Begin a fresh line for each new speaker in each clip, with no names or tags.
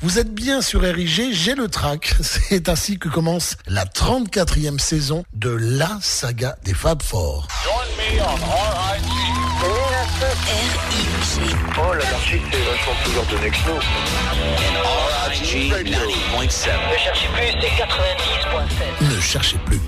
Vous êtes bien sur RIG, j'ai le track. C'est ainsi que commence la 34e saison de la saga des Fab Four.
RIG.
Oh, l'anarchie, c'est vachement plus ordonné que nous.
RIG 90.7.
Ne cherchez plus, c'est 90.7.
Ne cherchez plus.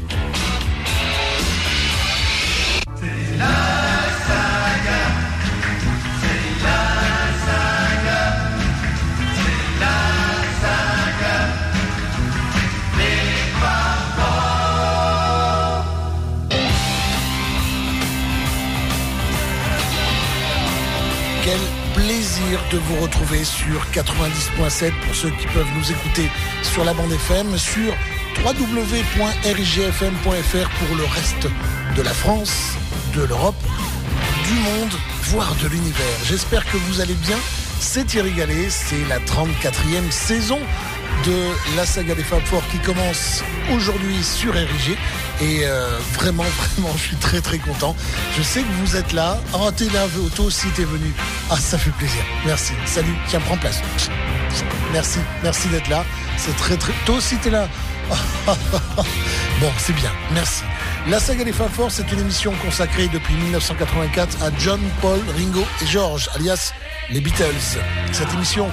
De vous retrouver sur 90.7 pour ceux qui peuvent nous écouter sur la bande FM, sur www.rigfm.fr pour le reste de la France, de l'Europe, du monde, voire de l'univers. J'espère que vous allez bien. C'est Thierry Gallet, c'est la 34e saison de la saga des Fab Four qui commence aujourd'hui sur RIG. Et euh, vraiment, vraiment, je suis très très content. Je sais que vous êtes là. Oh, t'es là, toi aussi t'es venu. Ah, ça fait plaisir. Merci. Salut. Tiens, prends place. Merci, merci d'être là. C'est très très. Toi aussi t'es là. bon, c'est bien. Merci. La saga des Fab Four, c'est une émission consacrée depuis 1984 à John, Paul, Ringo et George, alias les Beatles. Cette émission,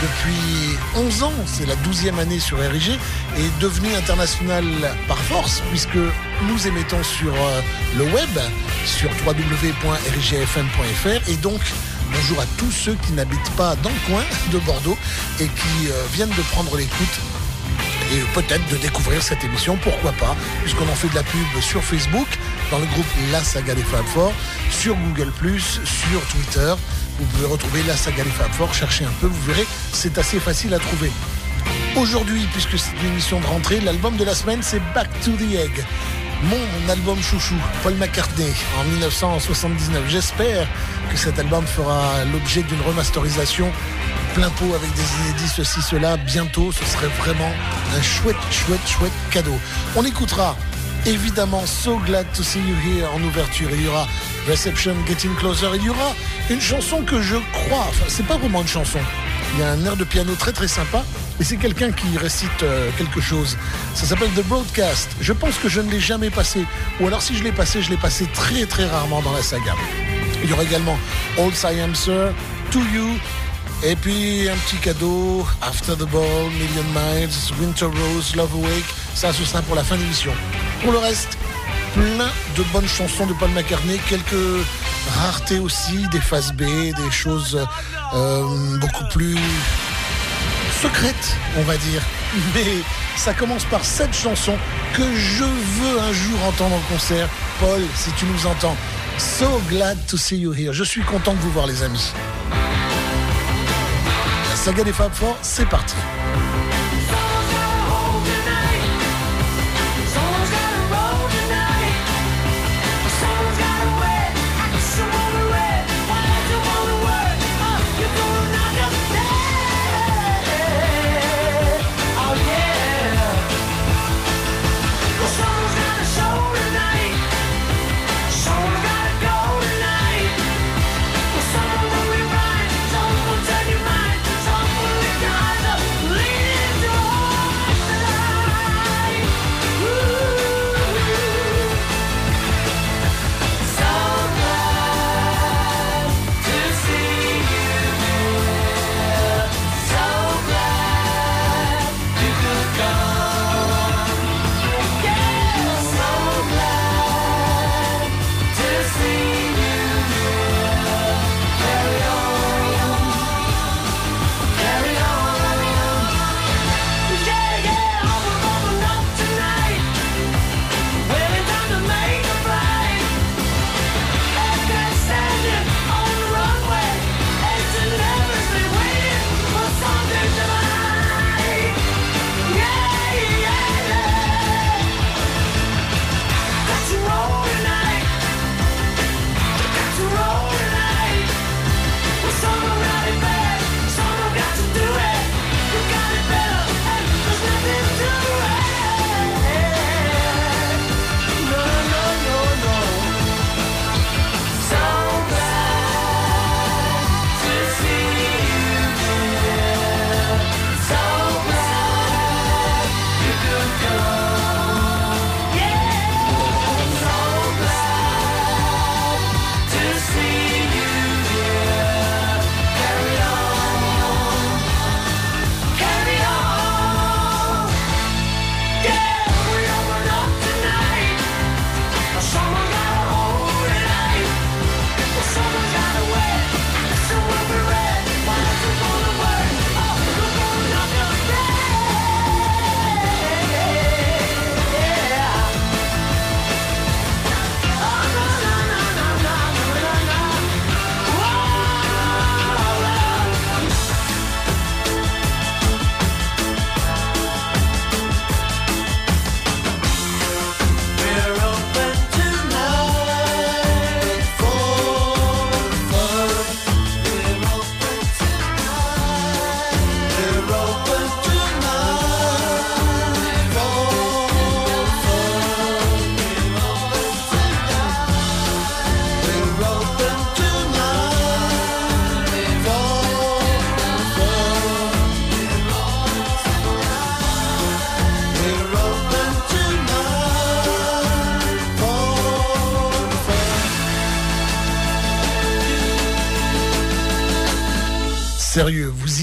depuis 11 ans, c'est la 12e année sur RIG, est devenue internationale par force, puisque nous émettons sur euh, le web, sur www.rigfm.fr, et donc bonjour à tous ceux qui n'habitent pas dans le coin de Bordeaux et qui euh, viennent de prendre l'écoute et peut-être de découvrir cette émission, pourquoi pas, puisqu'on en fait de la pub sur Facebook, dans le groupe La Saga des Fab Four, sur Google+, sur Twitter. Vous pouvez retrouver La Saga des Fab Four, cherchez un peu, vous verrez, c'est assez facile à trouver. Aujourd'hui, puisque c'est une émission de rentrée, l'album de la semaine, c'est Back to the Egg. Mon album chouchou, Paul McCartney, en 1979. J'espère que cet album fera l'objet d'une remasterisation plein pot avec des inédits, ceci, cela, bientôt. Ce serait vraiment un chouette, chouette, chouette cadeau. On écoutera évidemment So Glad to See You Here en ouverture. Il y aura Reception Getting Closer. Il y aura une chanson que je crois, enfin, c'est pas vraiment une chanson. Il y a un air de piano très très sympa. Et c'est quelqu'un qui récite euh, quelque chose. Ça s'appelle The Broadcast. Je pense que je ne l'ai jamais passé. Ou alors si je l'ai passé, je l'ai passé très très rarement dans la saga. Il y aura également Old Siam Sir, To You, et puis un petit cadeau, After the Ball, Million Miles, Winter Rose, Love Awake, ça ce sera pour la fin de l'émission. Pour le reste, plein de bonnes chansons de Paul McCartney, quelques raretés aussi, des phases B, des choses euh, beaucoup plus secrètes, on va dire. Mais ça commence par cette chanson que je veux un jour entendre en concert. Paul, si tu nous entends, So glad to see you here. Je suis content de vous voir les amis. Saga des Fab Four, c'est parti.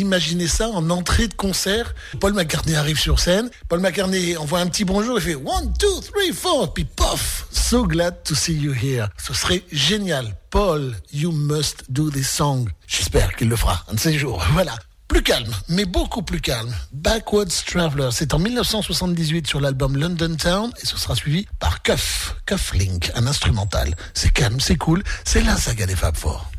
Imaginez ça en entrée de concert Paul McCartney arrive sur scène, Paul McCartney envoie un petit bonjour et fait one, two, three, four, puis pof So glad to see you here. Ce serait génial. Paul, you must do this song. J'espère qu'il le fera un de ces jours. Voilà. Plus calme, mais beaucoup plus calme. Backwards Traveler, c'est en 1978 sur l'album London Town et ce sera suivi par Cuff, Cufflink, un instrumental. C'est calme, c'est cool, c'est la saga des Fab Four.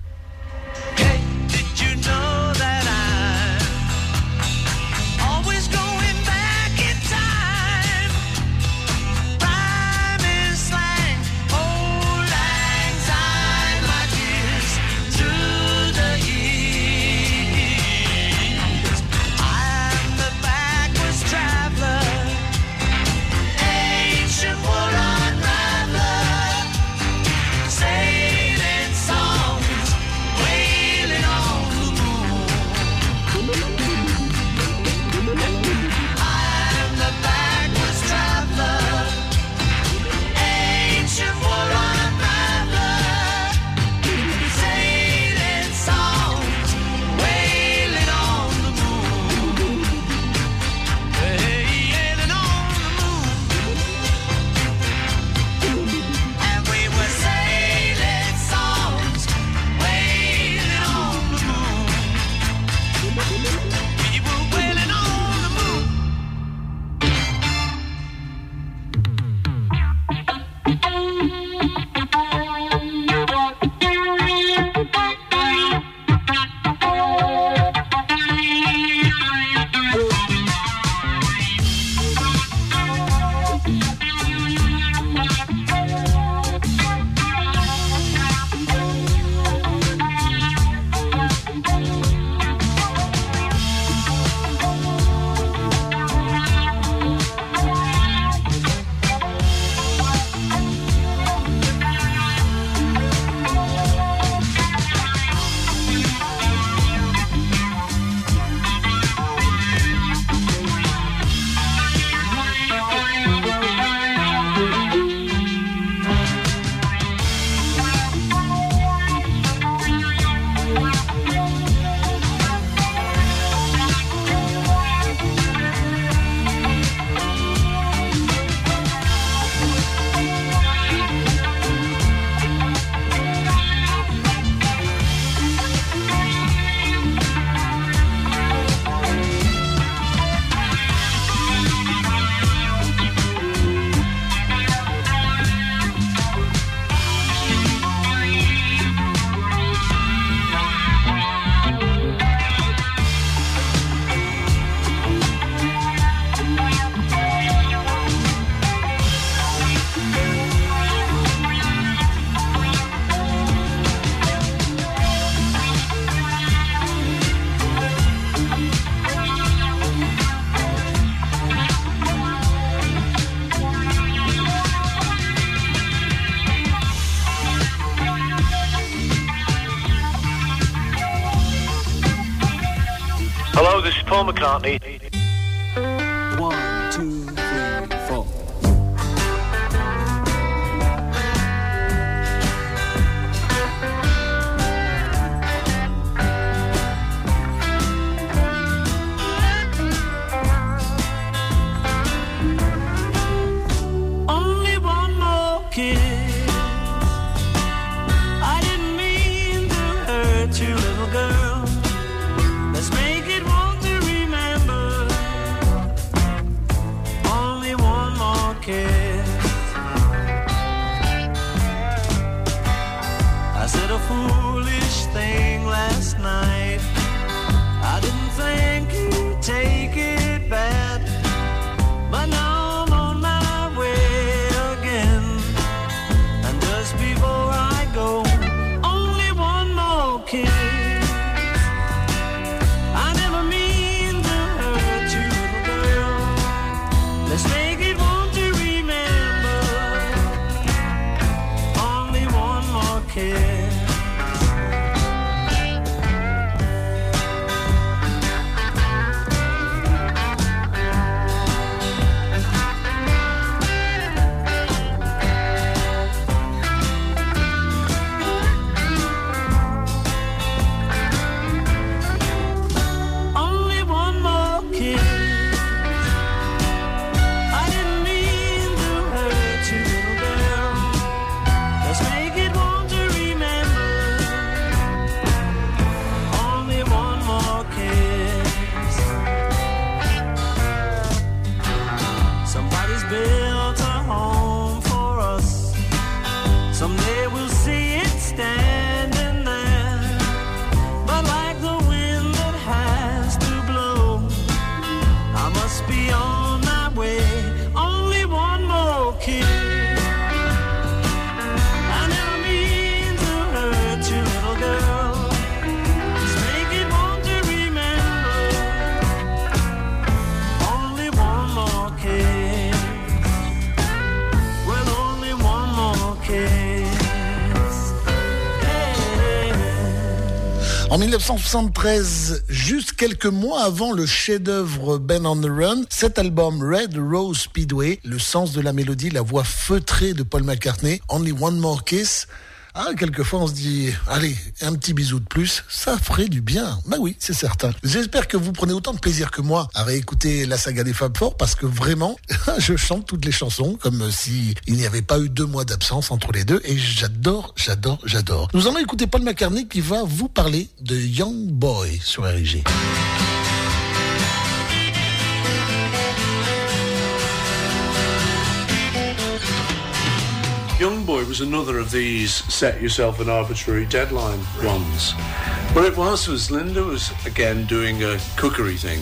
1973, juste quelques mois avant le chef-d'œuvre Ben on the Run, cet album Red Rose Speedway, le sens de la mélodie, la voix feutrée de Paul McCartney, Only One More Kiss, ah, quelquefois on se dit, allez, un petit bisou de plus, ça ferait du bien. Bah oui, c'est certain. J'espère que vous prenez autant de plaisir que moi à réécouter la saga des Fab Four parce que vraiment, je chante toutes les chansons comme si il n'y avait pas eu deux mois d'absence entre les deux et j'adore, j'adore, j'adore. Nous allons écouter Paul McCartney qui va vous parler de Young Boy sur RG.
Young Boy was another of these set yourself an arbitrary deadline ones. What it was was Linda was again doing a cookery thing.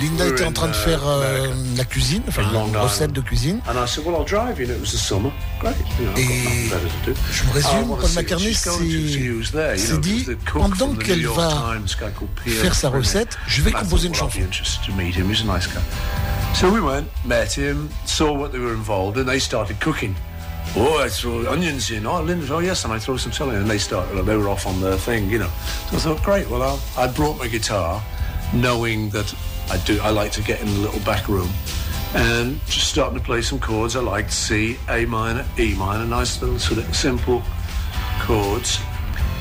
Linda
We
était en train de
uh,
faire
America.
la cuisine, enfin une recette de cuisine.
And I said, well, I'll drive you. And it was the summer. Great. You know, I've got
Et
nothing better to do.
je me résume,
wanna
Paul McCartney
she's going to see who's there, you
s'est
know,
dit, pendant qu'elle va
Times, a guy called Pierre
faire sa recette, je vais composer une chanson.
to meet him. He's a nice guy. So we went, met him, saw what they were involved in. They started cooking. Oh, I throw onions in. Oh, Linda, oh yes, and I throw some celery. in. And they started, they were off on their thing, you know. So I thought, great. Well, I'll, I brought my guitar, knowing that I do. I like to get in the little back room, and just starting to play some chords. I liked C, A minor, E minor, nice little sort of simple chords.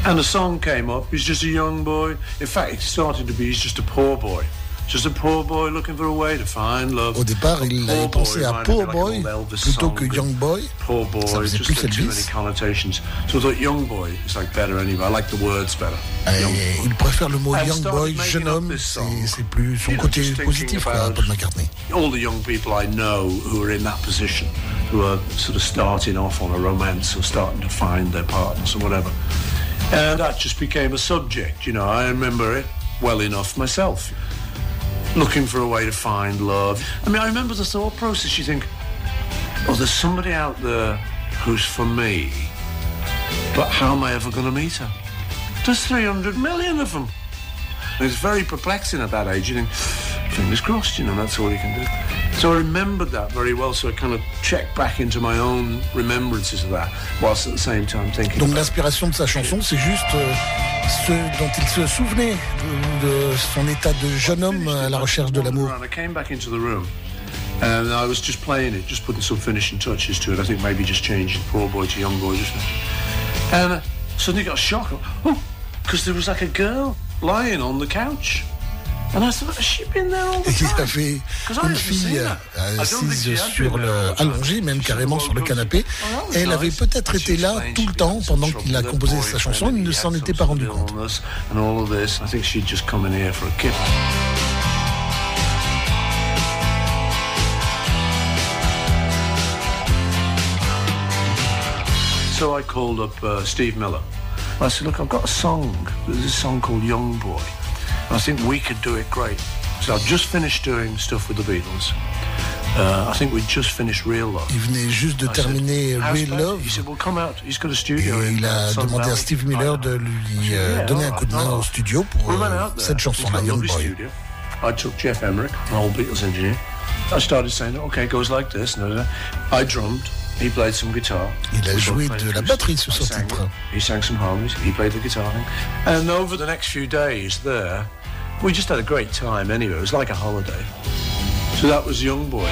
And a song came up. He's just a young boy. In fact, it started to be he's just a poor boy. Just a poor boy looking for a way to find love.
Au départ, il avait
boy
pensé à Poor Boy plutôt que Young Boy.
Poor boy,
Ça faisait
just
plus Elvis.
connotations. So I thought young boy is like better anyway. I like the words better. Eh,
Et il préfère le mot Young Boy, jeune homme, c'est plus son côté positif,
about-
Paul McCartney.
all the young people I know who are in that position, who are sort of starting off on a romance or starting to find their partners or whatever. And that just became a subject, you know. I remember it well enough myself. Looking for a way to find love. I mean, I remember the thought process. You think, oh, there's somebody out there who's for me, but how am I ever going to meet her? There's 300 million of them. And it's very perplexing at that age. You think, fingers crossed, you know, that's all you can do. So I remembered that very well. So I kind of checked back into my own remembrances of that, whilst at the same time thinking.
Donc l'inspiration de sa chanson, c'est juste euh, ce dont il se souvenait de, son état de jeune homme à la recherche de l'amour.
And I was just playing it, just putting some finishing touches to it. I think maybe just changing poor boy to young boy. Just and I suddenly got a shock. Oh, because there was like a girl lying on the couch.
Et il
time?
a fait
'Cause I
une fille euh,
she
assise sur le, allongée même carrément sur le canapé.
was
Elle avait peut-être été là tout le temps
some
pendant qu'il a composé sa chanson, il ne s'en était pas rendu compte.
So I called up uh, Steve Miller. I said, look, I've got a song. There's a song called Young Boy. I think we could do it great. So I've just finished doing stuff with the Beatles. Uh, I think we just finished Real Love.
Il venait juste de
I
terminer
"How's
Real
that?"
Love.
He said, well, come out. He's got a studio
il a
uh,
demandé à. Steve Miller de lui euh,
Yeah,
donner un coup de main au studio pour
We
euh, cette
He's
chanson-là, Young Boy.
studio. I took Jeff Emmerich, an old Beatles engineer. I started saying, okay, it goes like this. And. I drummed. He played some guitar.
Il a joué de la batterie sur ce titre.
it. He sang some harmonies. He played the guitar. And over the next few days there, we just had a great time anyway. It was like a holiday. So that was Young Boy.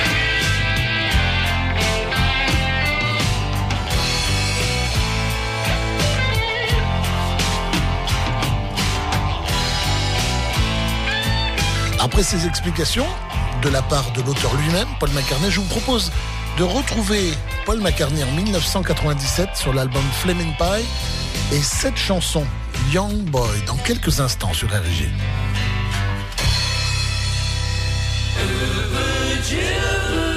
Après ces explications, de la part de l'auteur lui-même, Paul McCartney, je vous propose de retrouver Paul McCartney en 1997 sur l'album Flaming Pie et cette chanson Young Boy dans quelques instants sur.
He's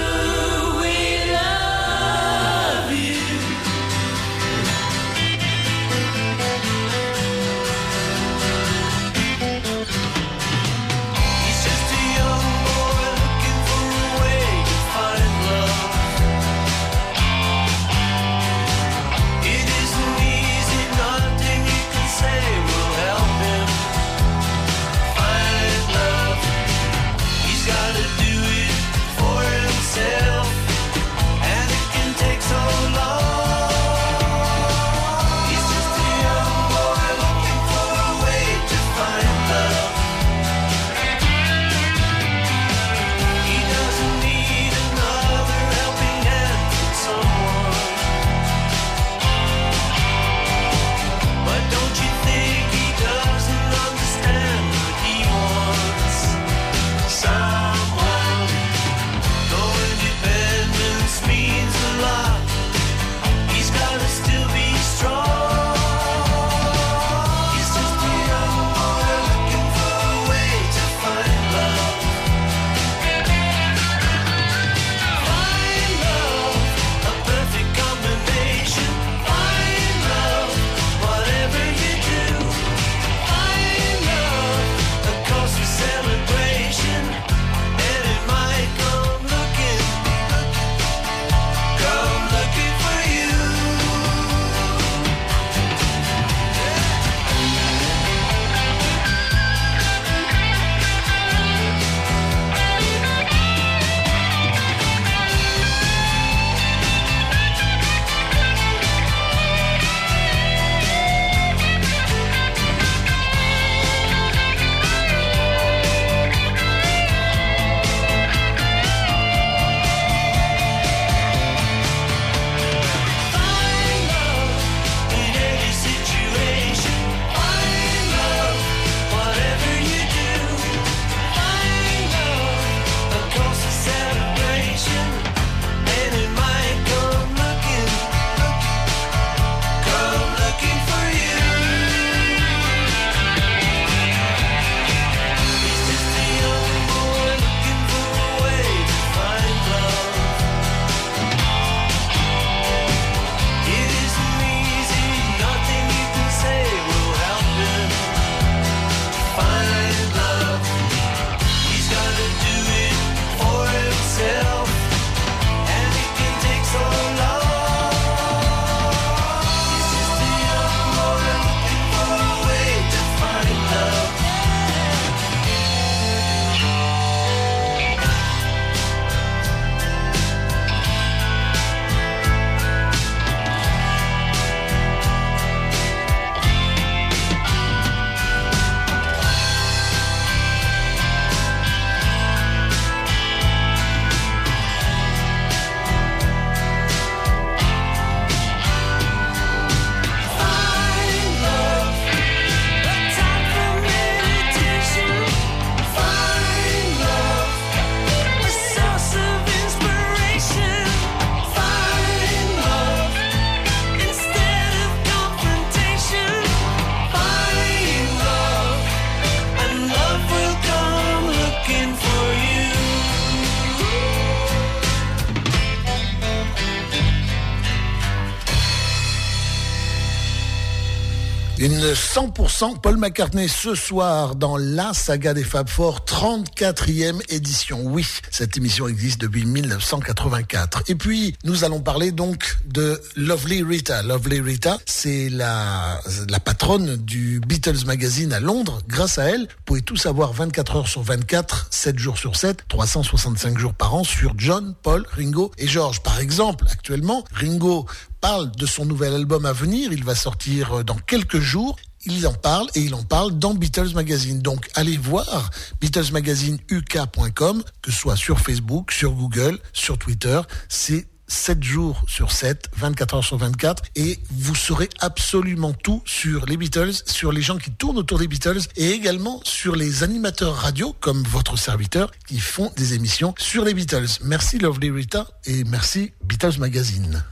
100% Paul McCartney ce soir dans la saga des Fab Four, 34e édition. Oui, cette émission existe depuis 1984. Et puis, nous allons parler donc de Lovely Rita. Lovely Rita, c'est la, la patronne du Beatles Magazine à Londres. Grâce à elle, vous pouvez tout savoir 24 heures sur 24, 7 jours sur 7, 365 jours par an sur John, Paul, Ringo et George. Par exemple, actuellement, Ringo parle de son nouvel album à venir. Il va sortir euh, dans quelques jours. Il en parle et il en parle dans Beatles Magazine. Donc allez voir BeatlesMagazineuk.com, que ce soit sur Facebook, sur Google, sur Twitter. C'est 7 jours sur 7, 24 heures sur 24, et vous saurez absolument tout sur les Beatles, sur les gens qui tournent autour des Beatles, et également sur les animateurs radio, comme votre serviteur, qui font des émissions sur les Beatles. Merci Lovely Rita, et merci Beatles Magazine.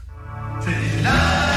Paul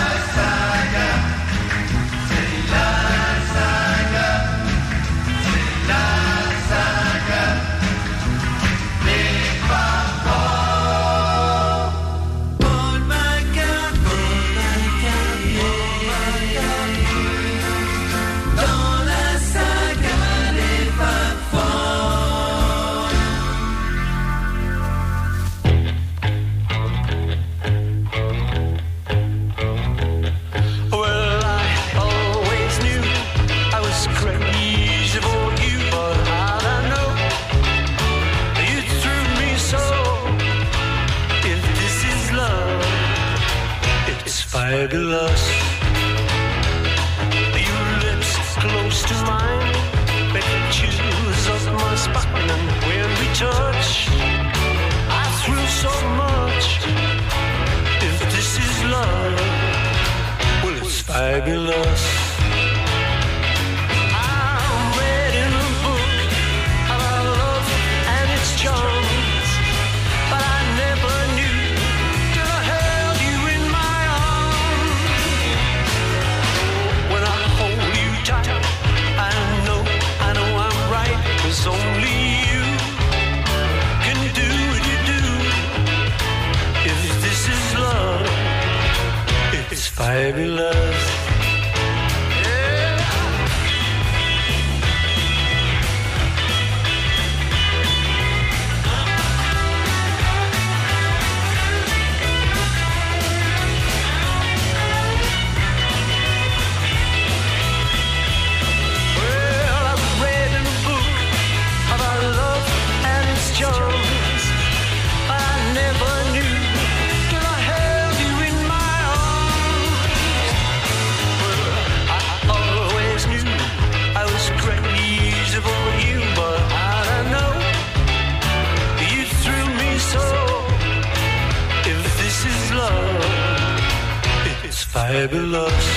it's fabulous.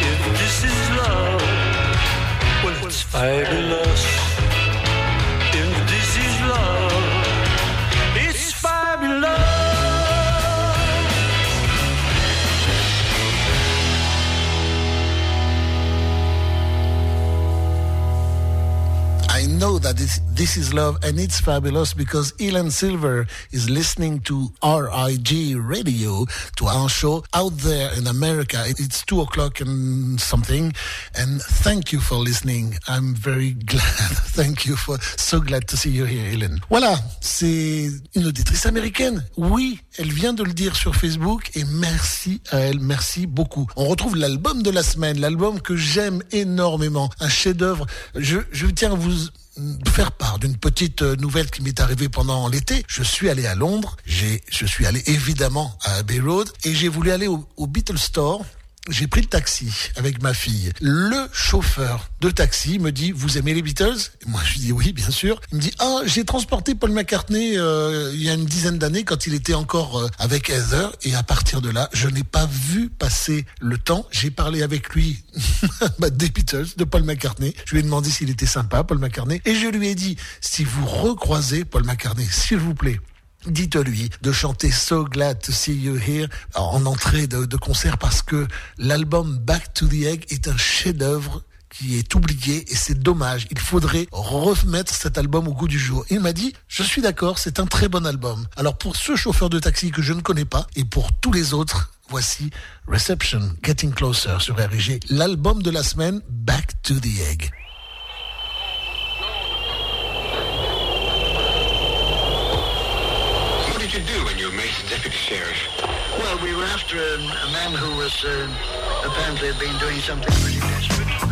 If this is love, well, it's fabulous. If this, this is love
and it's fabulous because Elon Silver is listening to RIG radio, to our show out there in America. It- It's two o'clock and something. And thank you for listening. I'm very glad. Thank you for, so glad to see you here, Elon. Voilà, c'est une auditrice américaine. Oui, elle vient de le dire sur Facebook et merci à elle, merci beaucoup. On retrouve l'album de la semaine, l'album que j'aime énormément, un chef-d'œuvre. Je, je tiens à vous faire part d'une petite euh, nouvelle qui m'est arrivée pendant l'été. Je suis allé à Londres, je suis allé évidemment à Abbey Road et j'ai voulu aller au, au Beatles Store. J'ai pris le taxi avec ma fille. Le chauffeur de taxi me dit Vous aimez les Beatles? Et Moi, je dis Oui, bien sûr. Il me dit Ah, j'ai transporté Paul McCartney euh, il y a une dizaine d'années quand il était encore euh, avec Heather. Et à partir de là, je n'ai pas vu passer le temps. J'ai parlé avec lui bah, des Beatles, de Paul McCartney. Je lui ai demandé s'il était sympa, Paul McCartney. Et je lui ai dit Si vous recroisez Paul McCartney, s'il vous plaît, Dites-lui de chanter So Glad to See You Here en entrée de, de concert parce que l'album Back to the Egg est un chef-d'œuvre qui est oublié et c'est dommage. Il faudrait remettre cet album au goût du jour. Il m'a dit, je suis d'accord, c'est un très bon album. Alors pour ce chauffeur de taxi que je ne connais pas et pour tous les autres, voici Reception, Getting Closer sur RG, l'album de la semaine, Back to the Egg.
Well, we were after a, a man who was uh, apparently had been doing something pretty desperate.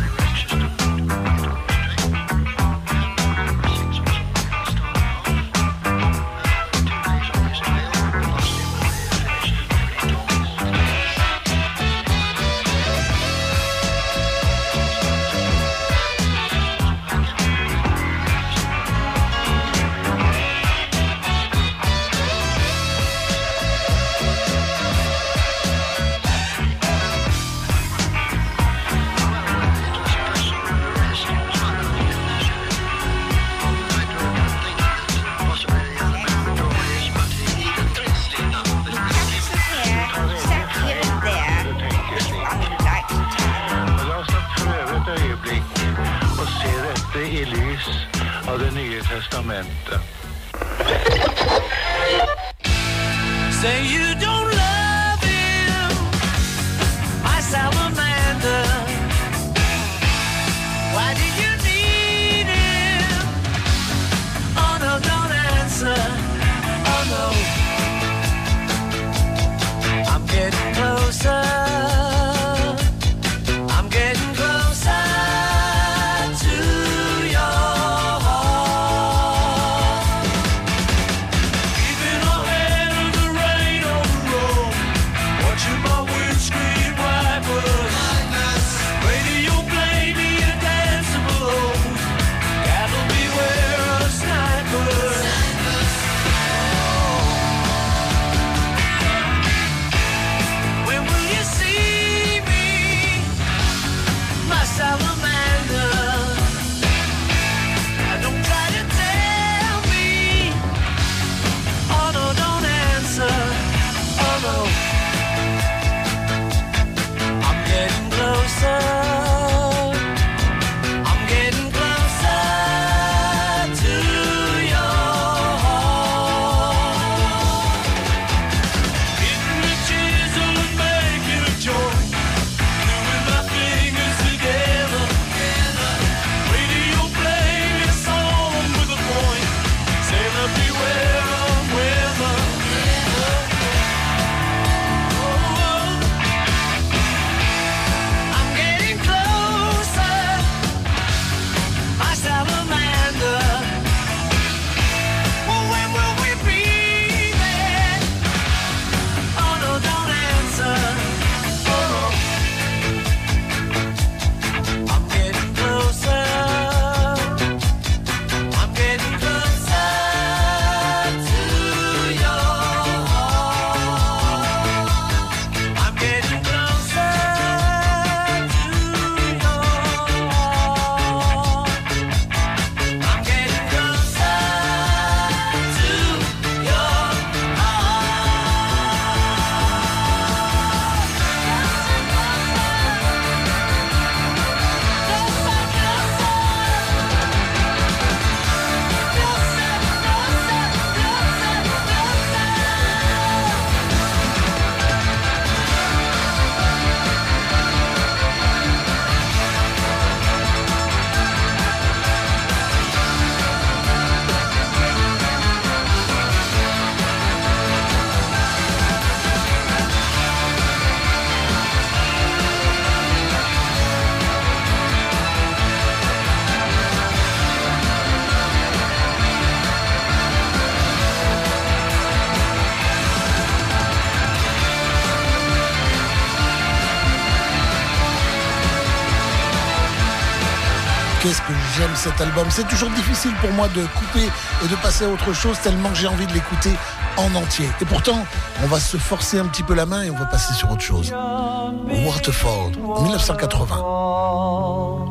Qu'est-ce que j'aime cet album. C'est toujours difficile pour moi de couper et de passer à autre chose tellement que j'ai envie de l'écouter en entier. Et pourtant, on va se forcer un petit peu la main et on va passer sur autre chose. Waterfall, 1980.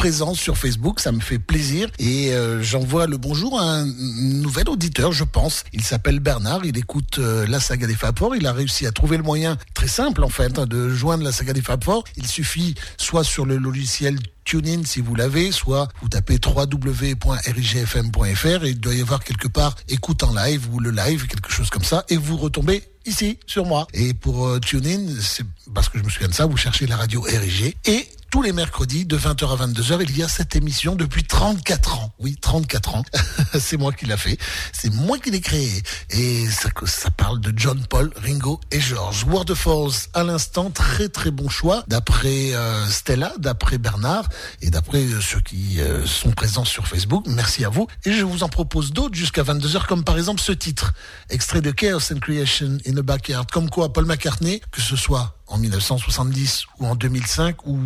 Présent sur Facebook, ça me fait plaisir. Et euh, j'envoie le bonjour à un nouvel auditeur, je pense. Il s'appelle Bernard, il écoute euh, la saga des Fab Four. Il a réussi à trouver le moyen, très simple en fait, hein, de joindre la saga des Fab Four. Il suffit soit sur le logiciel TuneIn si vous l'avez, soit vous tapez www.rigfm.fr et il doit y avoir quelque part écoute en live ou le live, quelque chose comme ça, et vous retombez ici sur moi. Et pour euh, TuneIn, c'est parce que je me souviens de ça, vous cherchez la radio RIG et tous les mercredis de 20h à 22h, il y a cette émission depuis 34 ans. Oui, 34 ans. c'est moi qui l'a fait. C'est moi qui l'ai créé. Et ça, ça parle de John Paul, Ringo et George. Waterfalls, à l'instant, très très bon choix. D'après euh, Stella, d'après Bernard et d'après euh, ceux qui euh, sont présents sur Facebook. Merci à vous. Et je vous en propose d'autres jusqu'à 22h, comme par exemple ce titre. Extrait de Chaos and Creation in the Backyard. Comme quoi, Paul McCartney, que ce soit en 1970 ou en 2005 ou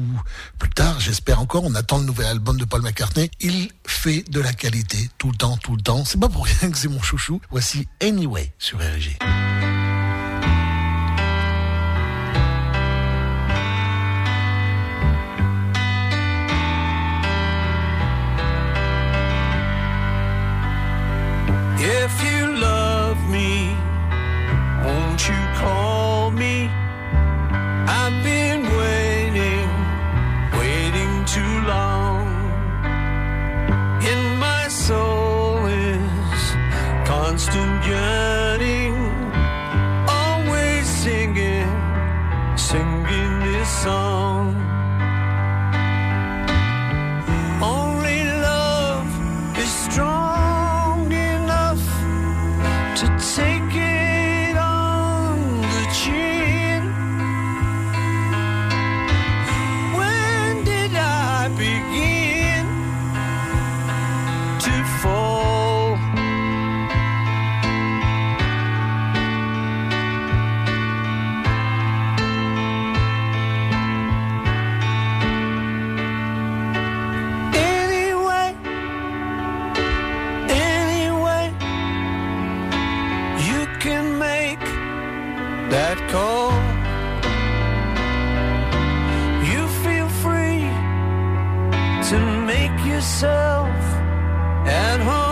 plus tard, j'espère encore, on attend le nouvel album de Paul McCartney. Il fait de la qualité tout le temps, tout le temps. C'est pas pour rien que c'est mon chouchou. Voici Anyway sur RG.
If you love me, won't you too long. In my soul is constant yearning, always singing, singing this song. That call. You feel free to make yourself at home.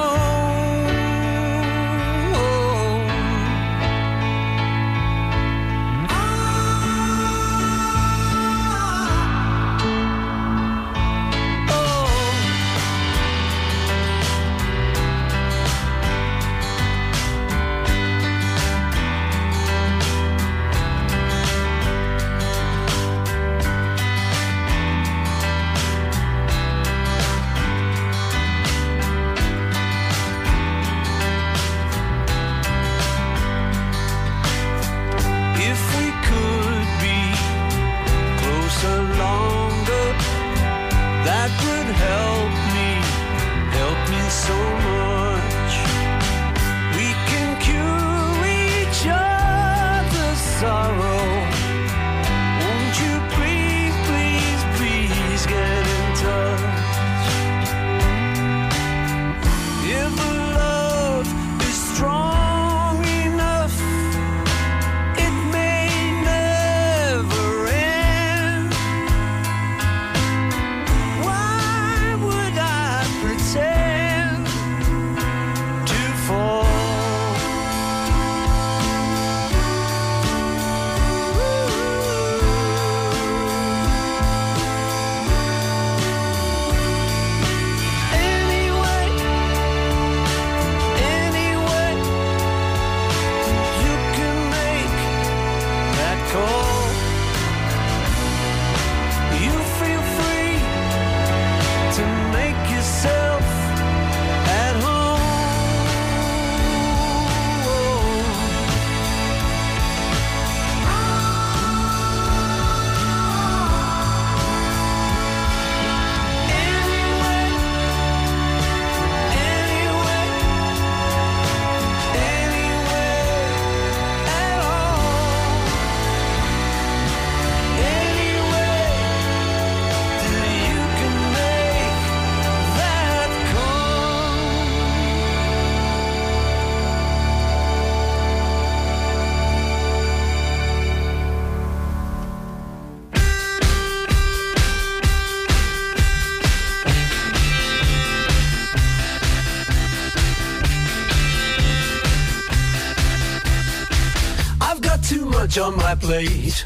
Much on my plate.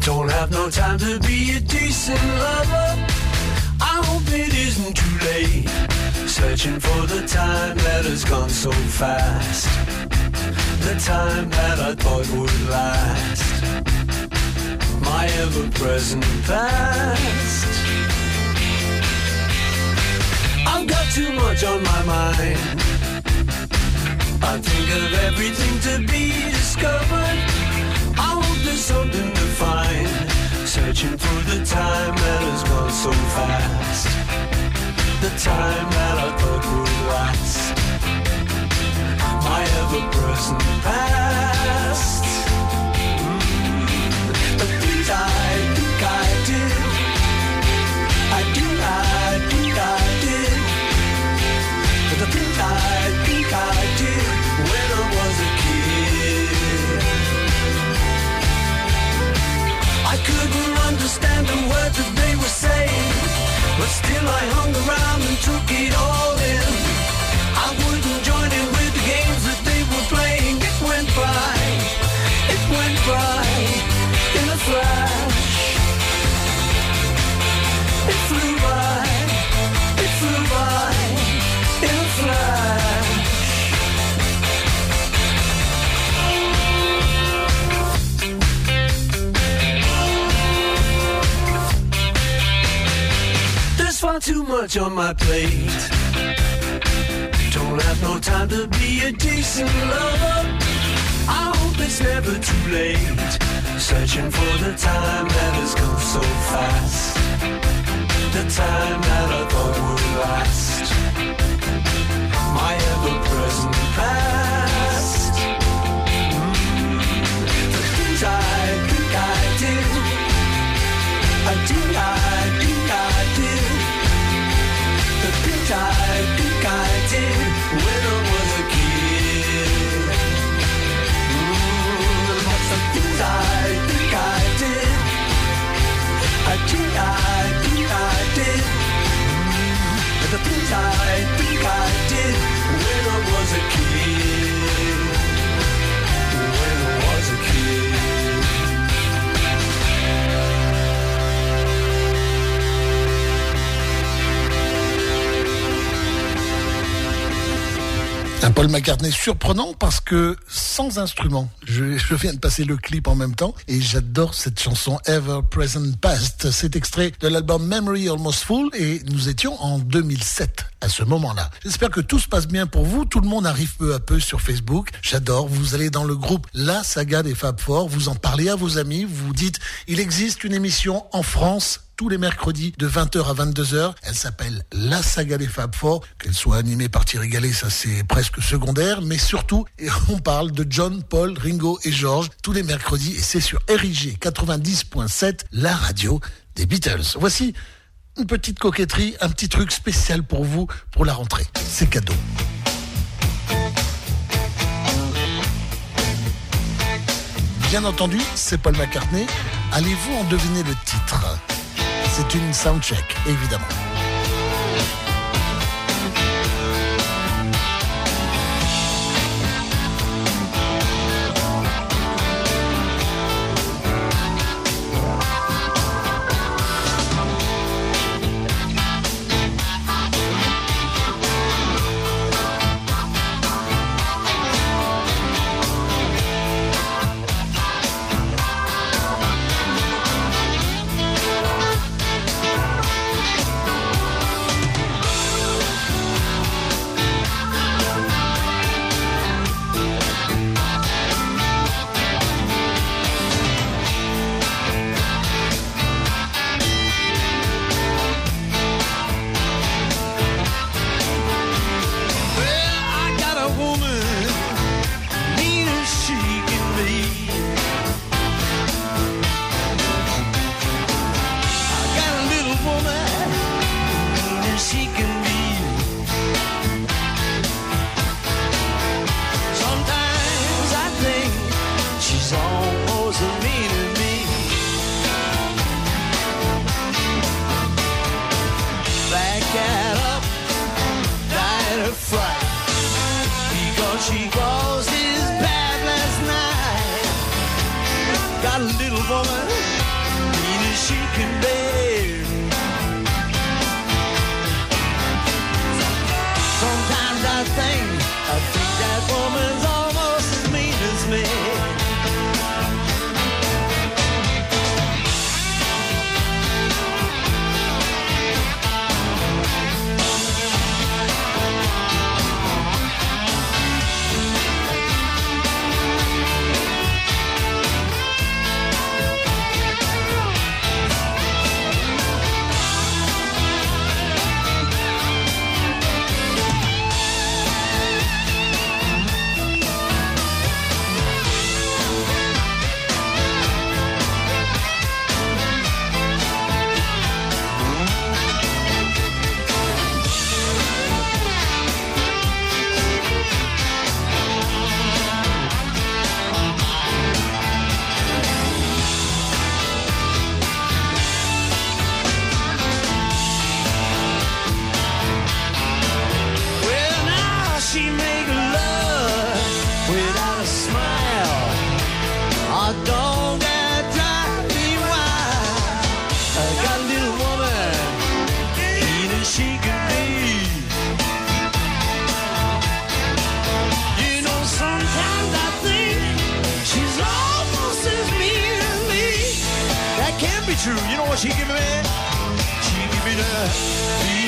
Don't have no time to be a decent lover. I hope it isn't too late. Searching for the time that has gone so fast. The time that I thought would last. My ever-present past. I've got too much on my mind. I think of everything to be discovered. I hope there's something to find. Searching for the time that has gone so fast. The time that I thought would last. My ever-present past. Mm. The things I think I did. I do, I think I did. The things I the words that they were saying, but still I hung around and took it all in. I wouldn't join in with the games that they were playing. It went by, Too much on my plate. Don't have no time to be a decent lover. I hope it's never too late. Searching for the time that has gone so fast. The time that I thought would last. The
Un Paul McCartney surprenant parce que sans instrument. Je, je viens de passer le clip en même temps et j'adore cette chanson Ever Present Past. C'est extrait de l'album Memory Almost Full et nous étions en 2007 à ce moment-là. J'espère que tout se passe bien pour vous. Tout le monde arrive peu à peu sur Facebook. J'adore. Vous allez dans le groupe La Saga des Fab Four. Vous en parlez à vos amis. Vous vous dites, il existe une émission en France tous les mercredis de 20h à 22h. Elle s'appelle La Saga des Fab Four. Qu'elle soit animée par Thierry ça c'est presque secondaire. Mais surtout, on parle de John, Paul, Ringo et George tous les mercredis. Et c'est sur RIG 90.7, la radio des Beatles. Voici une petite coquetterie, un petit truc spécial pour vous pour la rentrée. C'est cadeau. Bien entendu, c'est Paul McCartney. Allez-vous en deviner le titre? C'est une soundcheck, évidemment.
True. You know what she give me? She give me the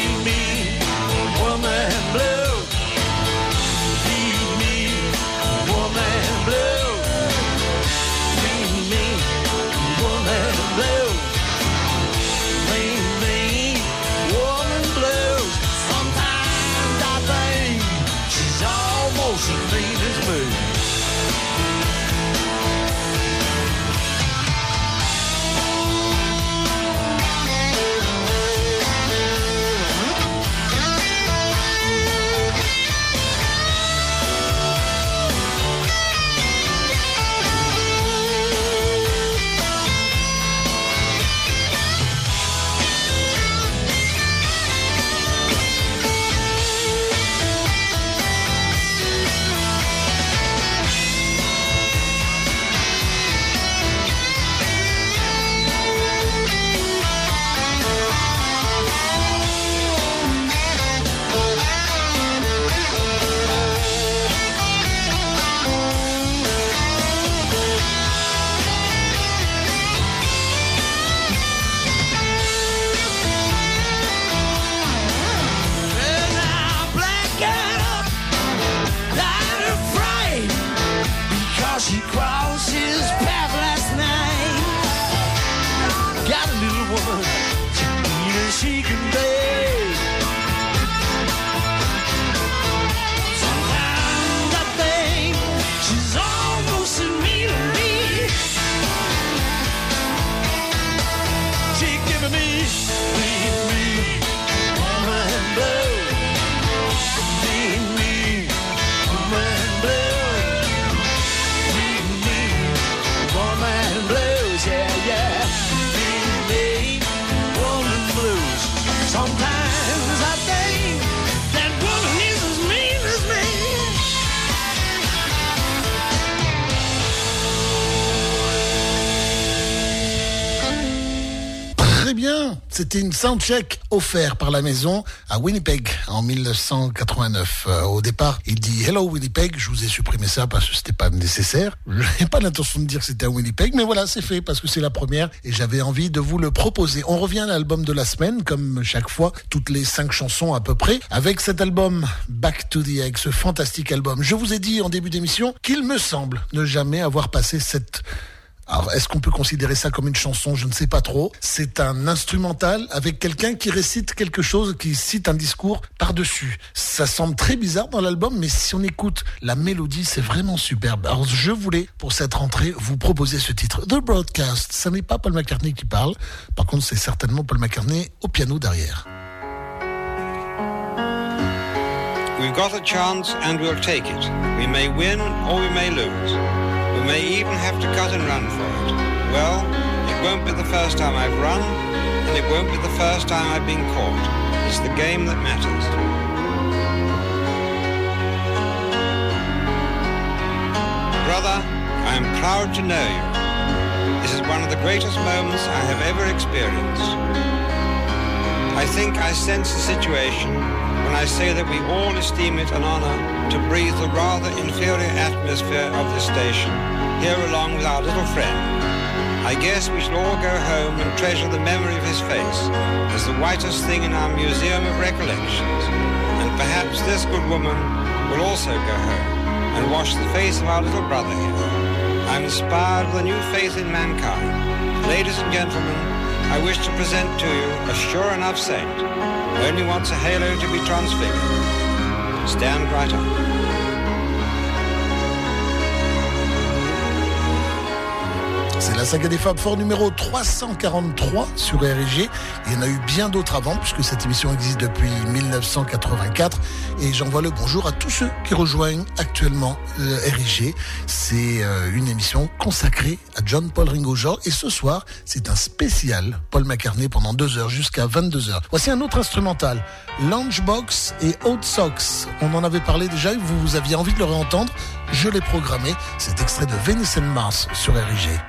c'était une soundcheck offerte par la maison à Winnipeg en 1989. Euh, au départ, il dit Hello Winnipeg, je vous ai supprimé ça parce que c'était pas nécessaire. Je n'ai pas l'intention de dire que c'était à Winnipeg, mais voilà, c'est fait parce que c'est la première et j'avais envie de vous le proposer. On revient à l'album de la semaine, comme chaque fois, toutes les cinq chansons à peu près, avec cet album Back to the Egg, ce fantastique album. Je vous ai dit en début d'émission qu'il me semble ne jamais avoir passé cette alors, est-ce qu'on peut considérer ça comme une chanson? Je ne sais pas trop. C'est un instrumental avec quelqu'un qui récite quelque chose, qui cite un discours par-dessus. Ça semble très bizarre dans l'album, mais si on écoute la mélodie, c'est vraiment superbe. Alors, je voulais, pour cette rentrée, vous proposer ce titre. The Broadcast. Ça n'est pas Paul McCartney qui parle. Par contre, c'est certainement Paul McCartney au piano derrière.
We've got a chance and we'll take it. We may win or we may lose. We may even have to cut and run for it. Well, it won't be the first time I've run, and it won't be the first time I've been caught. It's the game that matters. Brother, I am proud to know you. This is one of the greatest moments I have ever experienced. I think I sense the situation when I say that we all esteem it an honor to breathe the rather inferior atmosphere of this station here along with our little friend. I guess we shall all go home and treasure the memory of his face as the whitest thing in our museum of recollections. And perhaps this good woman will also go home and wash the face of our little brother here. I'm inspired with a new faith in mankind. Ladies and gentlemen, I wish to present to you a sure enough saint. Only wants a halo to be transfigured. Stand right up.
C'est la saga des Fab Four numéro 343 sur RG. Il y en a eu bien d'autres avant puisque cette émission existe depuis 1984 et j'envoie le bonjour à tous ceux qui rejoignent actuellement le RG. C'est euh, une émission consacrée à John Paul Ringo Jr. et ce soir c'est un spécial Paul McCartney pendant deux heures jusqu'à 22 heures. Voici un autre instrumental, Lunchbox et Old Socks. On en avait parlé déjà vous, vous aviez envie de le réentendre. Je l'ai programmé. C'est extrait de Venice and Mars sur RG.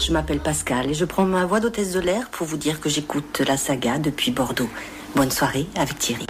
Je m'appelle Pascal et je prends ma voix d'hôtesse de l'air pour vous dire que j'écoute la saga depuis Bordeaux. Bonne soirée avec Thierry.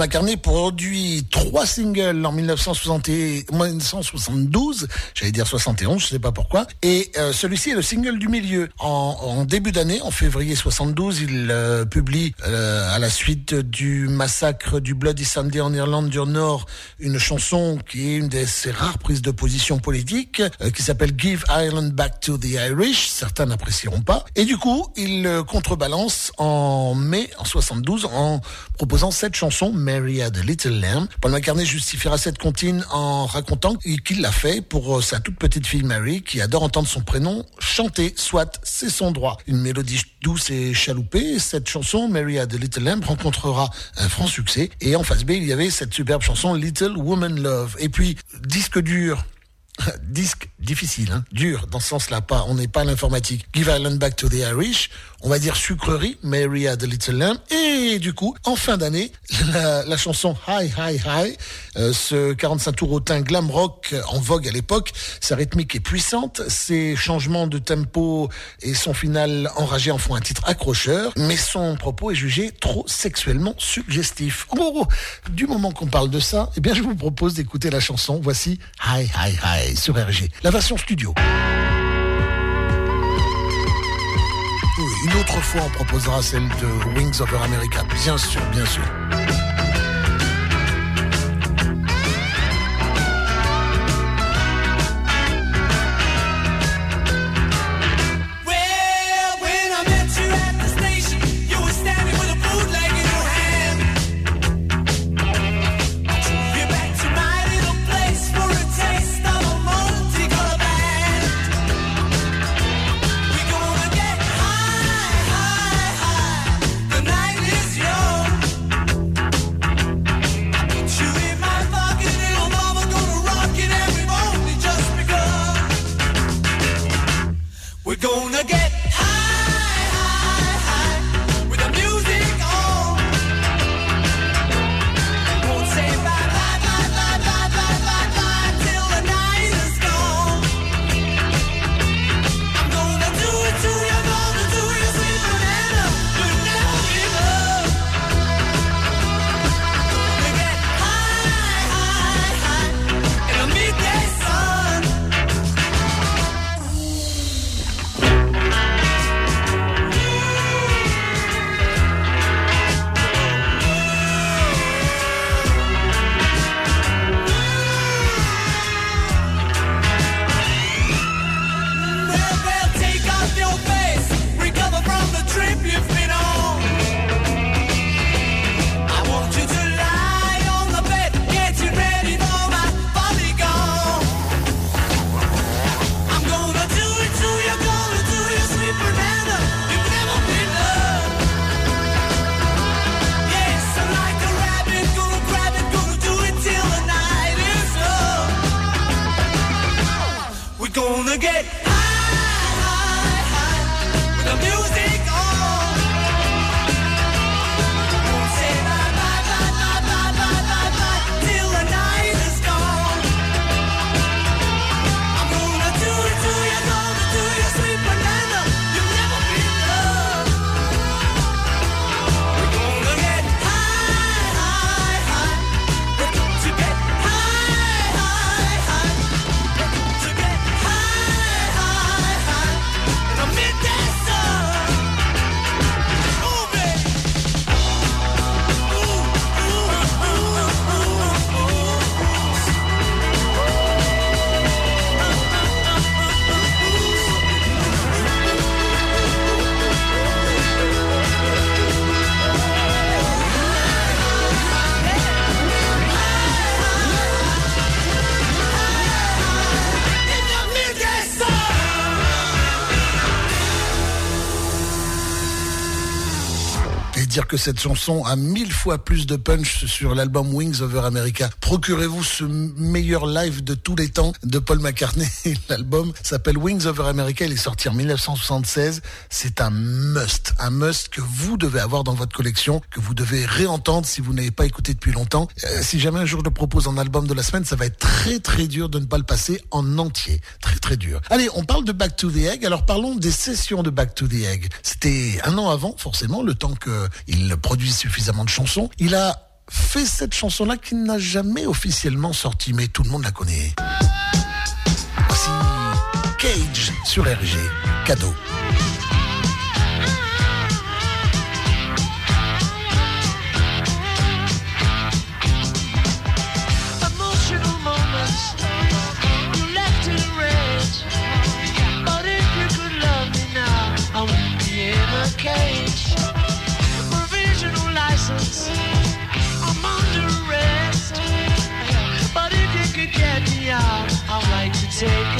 McCartney produit trois singles en 1960 et 1972, j'allais dire 71, je sais pas pourquoi. Et euh, celui-ci est le single du milieu. En, en début d'année, en février 72, il euh, publie euh, à la suite du massacre du Bloody Sunday en Irlande du Nord une chanson qui est une de ses rares prises de position politique, euh, qui s'appelle Give Ireland Back to the Irish. Certains n'apprécieront pas. Et du coup, il euh, contrebalance en mai en 72 en proposant cette chanson Mary Had a Little Lamb. McCartney justifiera cette comptine en racontant qu'il l'a fait pour euh, sa toute petite fille Mary qui adore entendre son prénom chanter, soit c'est son droit. Une mélodie douce et chaloupée, cette chanson Mary Had a Little Lamb rencontrera un franc succès et en face B il y avait cette superbe chanson Little Woman Love. Et puis disque dur disque difficile, hein, dur dans ce sens-là, pas, on n'est pas l'informatique. Give Ireland Back to the Irish, on va dire sucrerie, Mary Had a Little Lamb, et du coup, en fin d'année, la, chanson High High High, euh, ce 45 tours au teint glam rock en vogue à l'époque, sa rythmique est puissante, ses changements de tempo et son final enragé en font un titre accrocheur, mais son propos est jugé trop sexuellement suggestif. Oh, du moment qu'on parle de ça, eh bien je vous propose d'écouter la chanson, voici High High High sur RG, la version studio. Une autre fois, on proposera celle de Wings Over America, bien sûr, bien sûr. Que cette chanson a mille fois plus de punch sur l'album Wings Over America. Procurez-vous ce meilleur live de tous les temps de Paul McCartney. L'album s'appelle Wings Over America. Il est sorti en 1976. C'est un must, un must que vous devez avoir dans votre collection, que vous devez réentendre si vous n'avez pas écouté depuis longtemps. Euh, si jamais un jour je le propose en album de la semaine, ça va être très très dur de ne pas le passer en entier. Très très dur. Allez, on parle de Back to the Egg. Alors parlons des sessions de Back to the Egg. C'était un an avant, forcément, le temps qu'il il produit suffisamment de chansons. Il a fait cette chanson-là qui n'a jamais officiellement sorti, mais tout le monde la connaît. Voici Cage sur RG, cadeau.
Take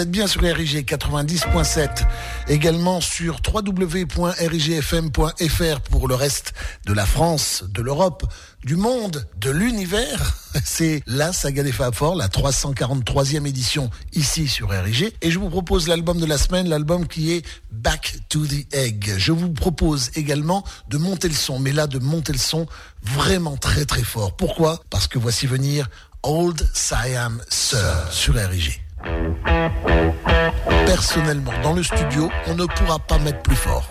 Vous êtes bien sur RIG 90.7, également sur www.rigfm.fr pour le reste de la France, de l'Europe, du monde, de l'univers. C'est la saga des Fab Four, la 343e édition ici sur RIG. Et je vous propose l'album de la semaine, l'album qui est Back to the Egg. Je vous propose également de monter le son, mais là de monter le son vraiment très très fort. Pourquoi? Parce que voici venir Old Siam Sir sur RIG. Personnellement, dans le studio, on ne pourra pas mettre plus fort.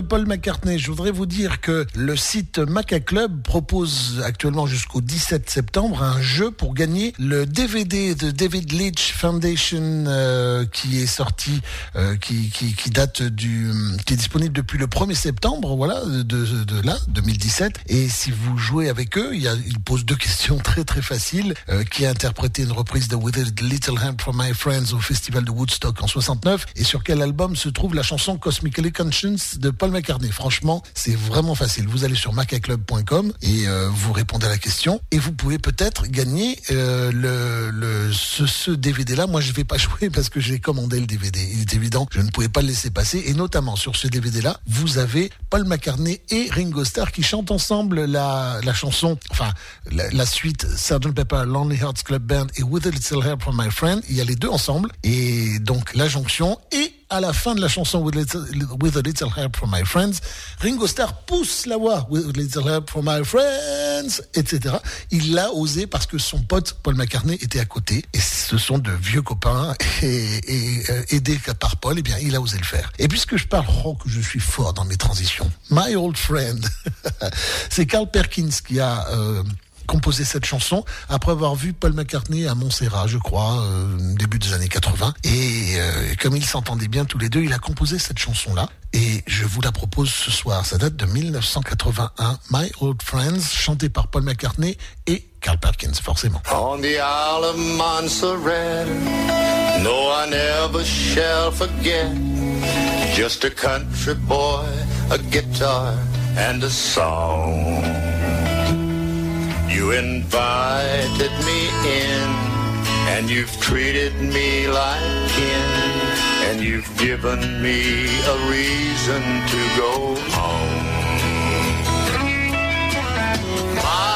Paul McCartney, je voudrais vous dire que le site Maca Club propose actuellement jusqu'au 17 septembre un jeu pour gagner le DVD de David Leitch Foundation euh, qui est sorti, euh, qui, date du, qui est disponible depuis le 1er septembre, voilà, de, là, 2017. Et si vous jouez avec eux, il, y deux questions très très faciles. Euh, qui a interprété une reprise de With a Little Help from My Friends au festival de Woodstock en 69 et sur quel album se trouve la chanson Cosmically Conscience de Paul McCartney. Franchement, c'est vraiment facile. Vous allez sur macaclub.com et euh, vous répondez à la question et vous pouvez peut-être gagner euh, le, le, ce, ce DVD-là. Moi, je vais pas jouer parce que j'ai commandé le DVD. Il est évident, je ne pouvais pas le laisser passer et notamment sur ce DVD-là, vous avez Paul McCartney et Ringo Starr qui chantent ensemble la, la chanson, enfin la, la suite Sgt Pepper Lonely Hearts Club Band et With a Little Help from My Friend. Il y a les deux ensemble et donc la jonction et à la fin de la chanson With, a Little Help from My Friends, Ringo Starr pousse la voix With a Little Help from My Friends, etc. Il l'a osé parce que son pote Paul McCartney était à côté et ce sont de vieux copains et, et euh, aidés par Paul, et bien il a osé le faire. Et puisque je parle rock, je suis fort dans mes transitions. My Old Friend, c'est Carl Perkins qui a euh, composé cette chanson après avoir vu Paul McCartney à Montserrat, je crois, euh, début des années 80. Et euh, comme ils s'entendaient bien tous les deux, il a composé cette chanson-là. Et je vous la propose ce soir. Ça date de 1981, My Old Friends, chanté par Paul McCartney et Carl Perkins, forcément.
On the Isle of Montserrat, no, I never shall forget. Just a country boy, a guitar, and a song. You invited me in, and you've treated me like kin, and you've given me a reason to go home. My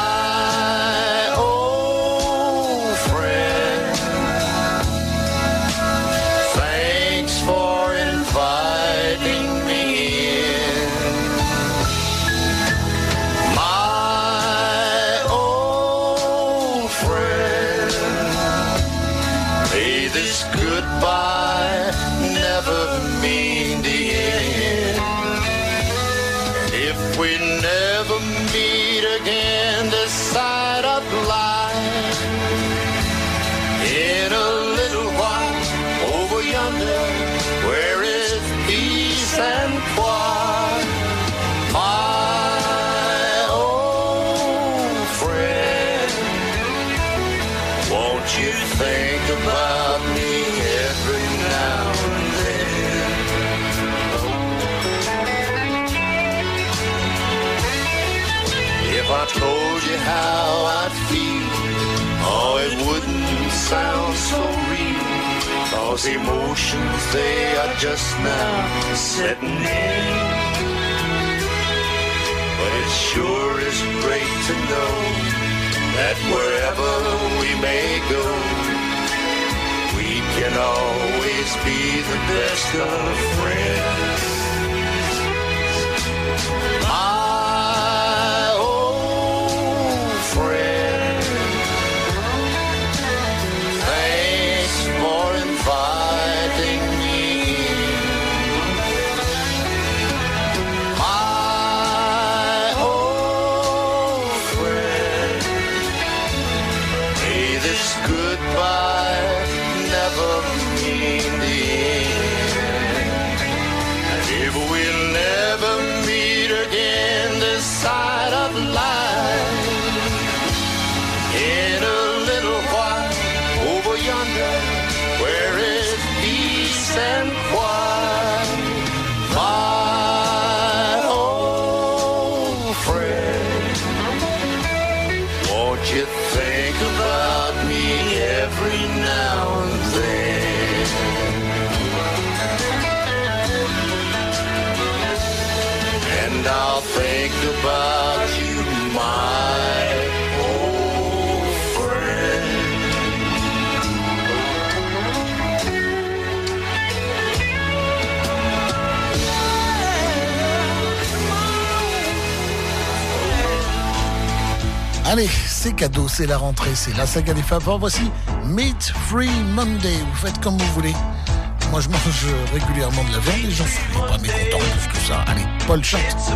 Emotions, they are just now setting in. But it sure is great to know that wherever we may go, we can always be the best of friends. My
Allez, c'est cadeau, c'est la rentrée, c'est la saga des faveurs. Voici Meat Free Monday. Vous faites comme vous voulez. Moi, je mange régulièrement de la viande et j'en suis pas mécontent de tout ça. Allez, Paul chante.
It's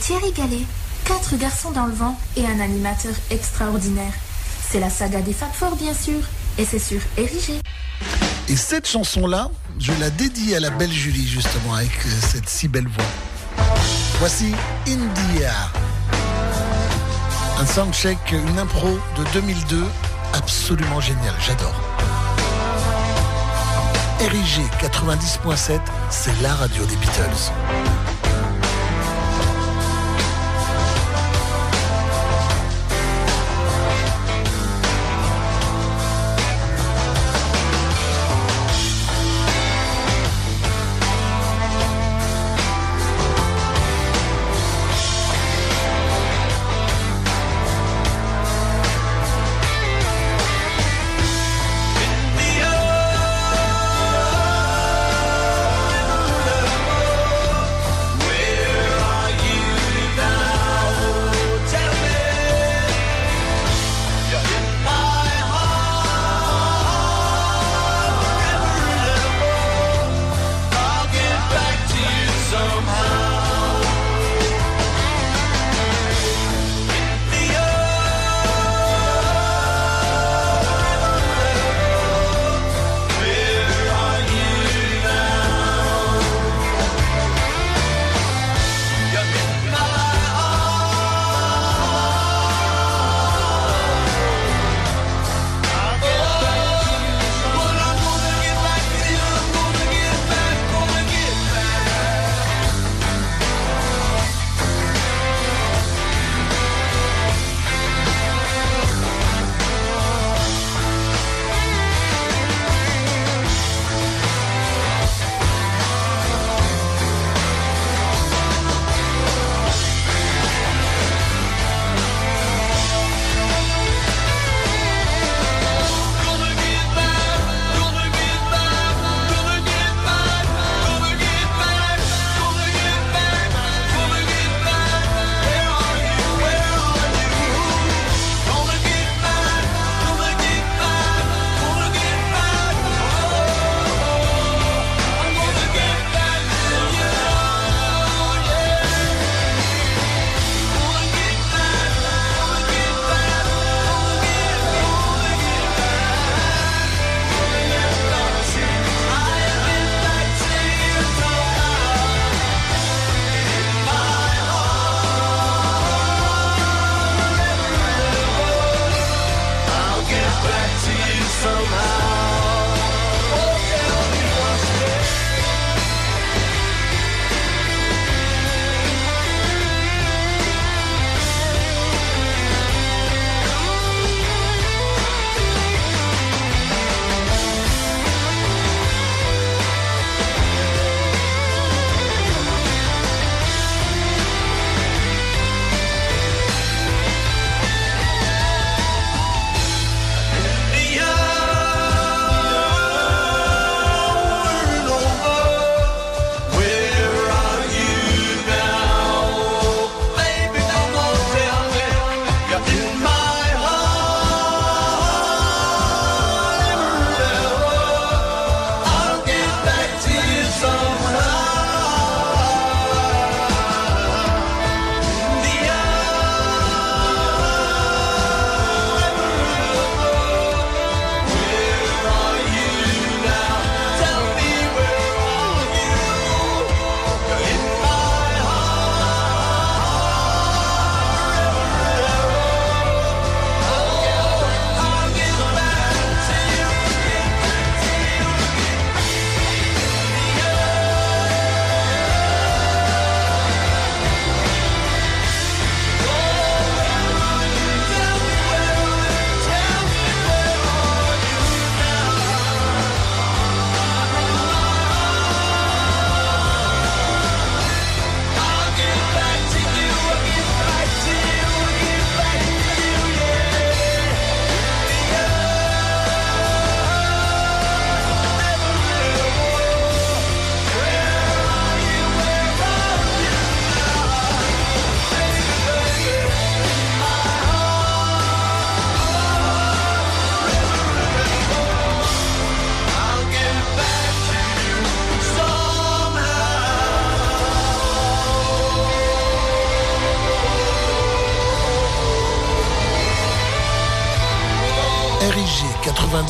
Thierry Gallet. Quatre garçons dans le vent et un animateur extraordinaire. C'est la saga des Fab Four, bien sûr, et c'est sur Érigé.
Et cette chanson-là, je la dédie à la belle Julie, justement, avec euh, cette si belle voix. Voici India. Un soundcheck, une impro de 2002, absolument génial, j'adore. RIG 90.7, c'est la radio des Beatles.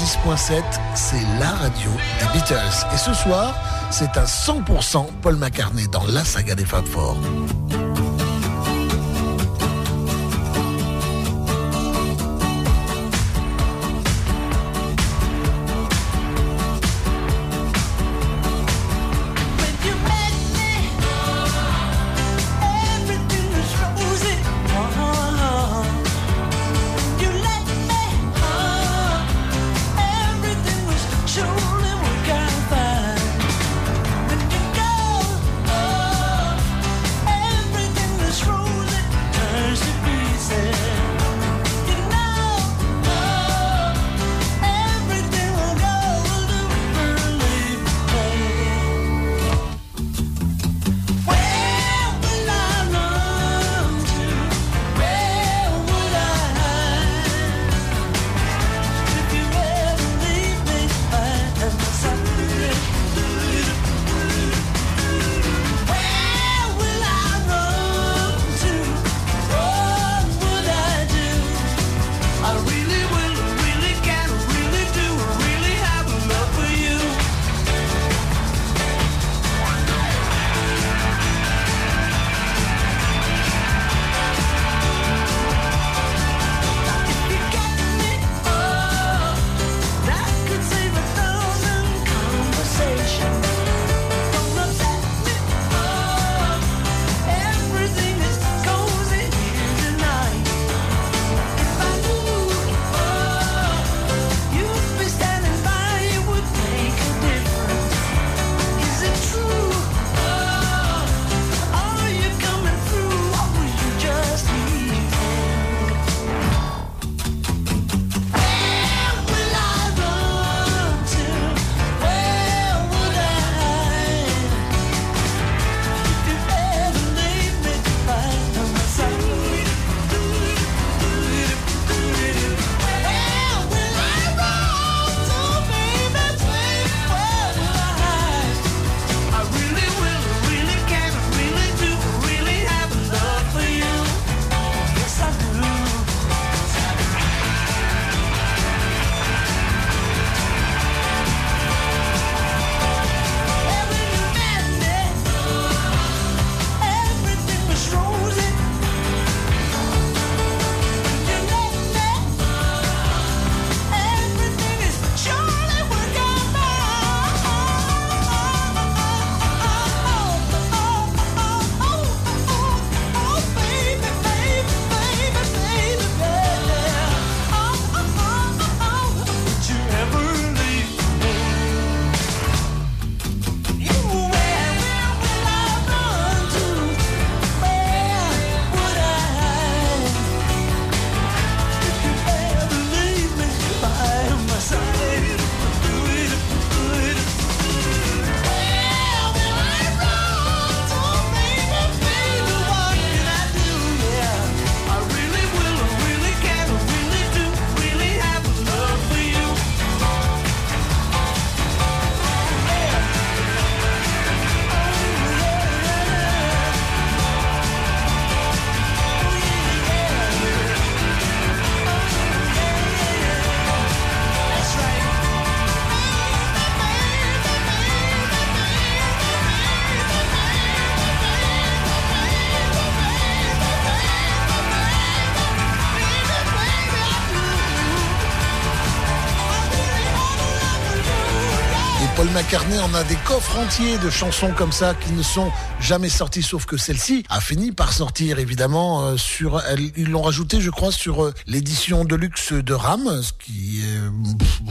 90.7, c'est la radio des Beatles. Et ce soir, c'est un 100% Paul McCartney dans la saga des Fab Four. En a des coffres entiers de chansons comme ça qui ne sont jamais sorties, sauf que celle-ci a fini par sortir évidemment euh, sur. ils l'ont rajouté, je crois, sur euh, l'édition de luxe de Ram, ce qui est pourquoi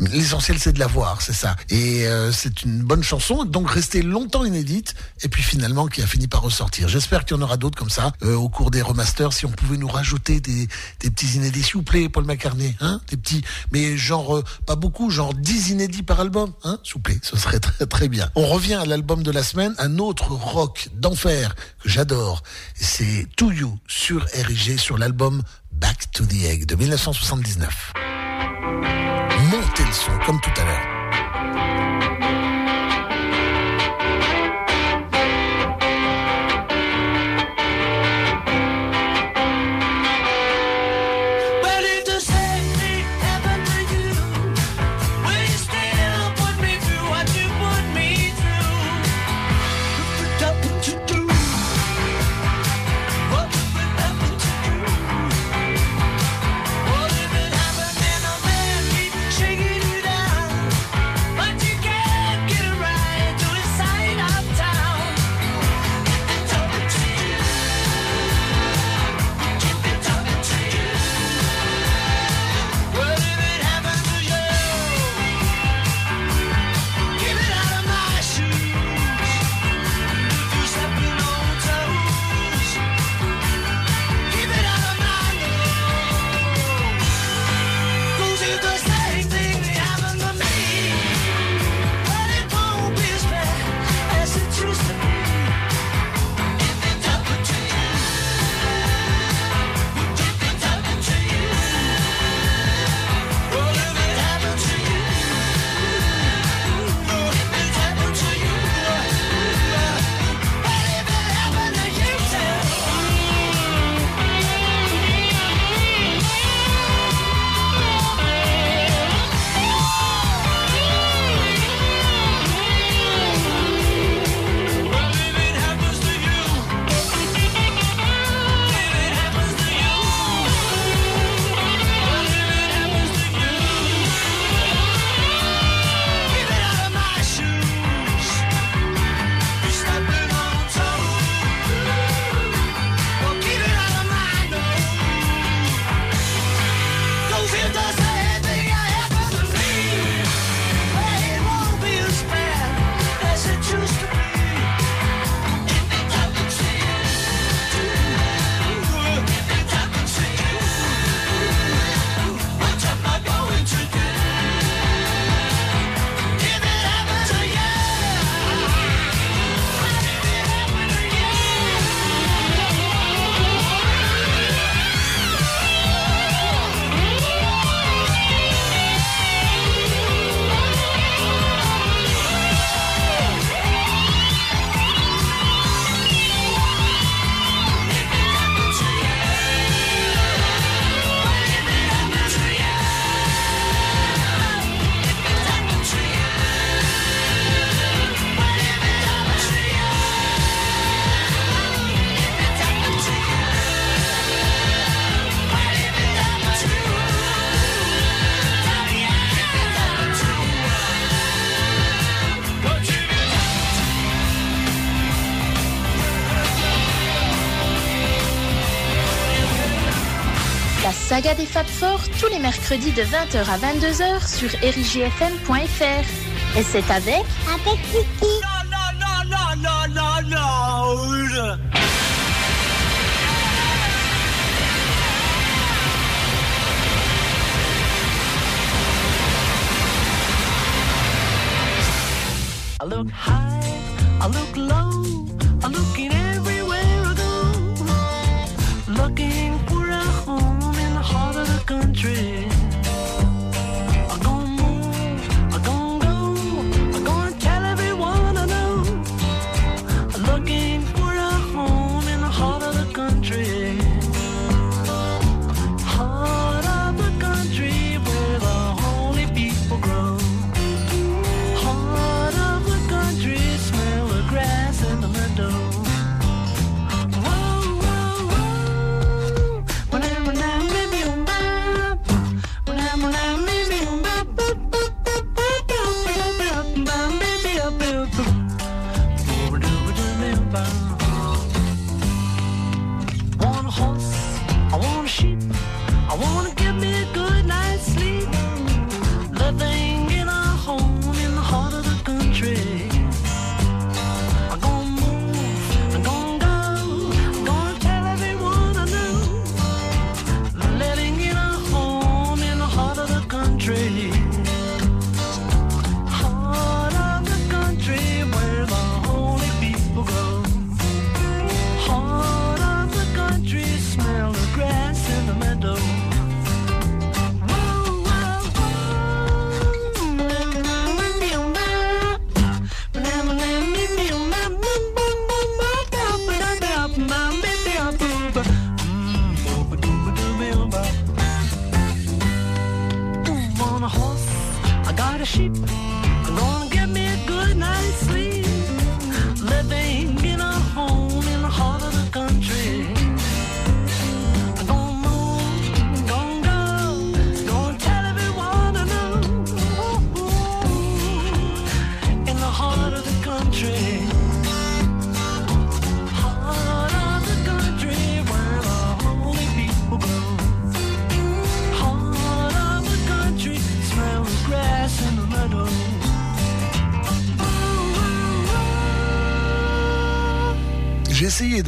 L'essentiel c'est de la voir, c'est ça. Et euh, c'est une bonne chanson, donc restée longtemps inédite, et puis finalement qui a fini par ressortir. J'espère qu'il y en aura d'autres comme ça au cours des remasters. Si on pouvait nous rajouter des, petits inédits, s'il vous plaît, Paul McCartney, hein, des petits, mais genre pas beaucoup, genre 10 inédits par album, hein, s'il vous plaît ce serait très très bien. On revient à l'album de la semaine, un autre rock d'enfer que j'adore. C'est To You sur RIG sur l'album Back to the Egg de 1979. Comme tout à l'heure.
de 20h à 22h sur erigfm.fr. Et c'est avec.
Avec Kiki. High, I low,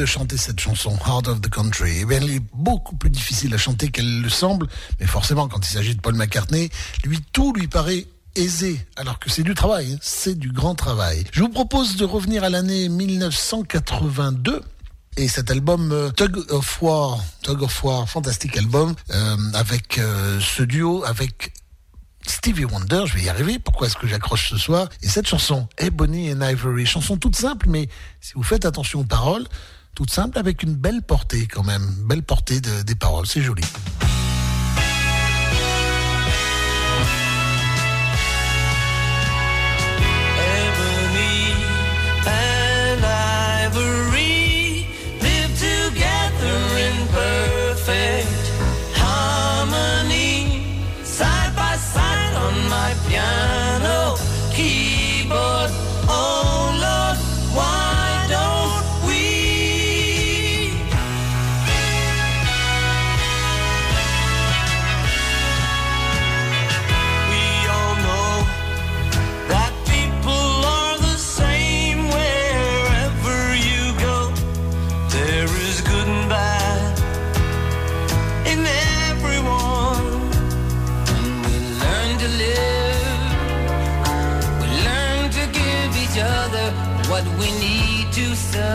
de chanter cette chanson, Heart of the Country. Eh bien, elle est beaucoup plus difficile à chanter qu'elle le semble, mais forcément, quand il s'agit de Paul McCartney, lui, tout lui paraît aisé, alors que c'est du travail, hein. c'est du grand travail. Je vous propose de revenir à l'année 1982. Et cet album euh, Tug of War, Tug of War, fantastique album, euh, avec euh, ce duo, avec Stevie Wonder, je vais y arriver, pourquoi est-ce que j'accroche ce soir? Et cette chanson, Ebony and Ivory, chanson toute simple, mais si vous faites attention aux paroles, toute simple avec une belle portée quand même, belle portée des paroles, c'est joli.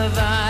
survive.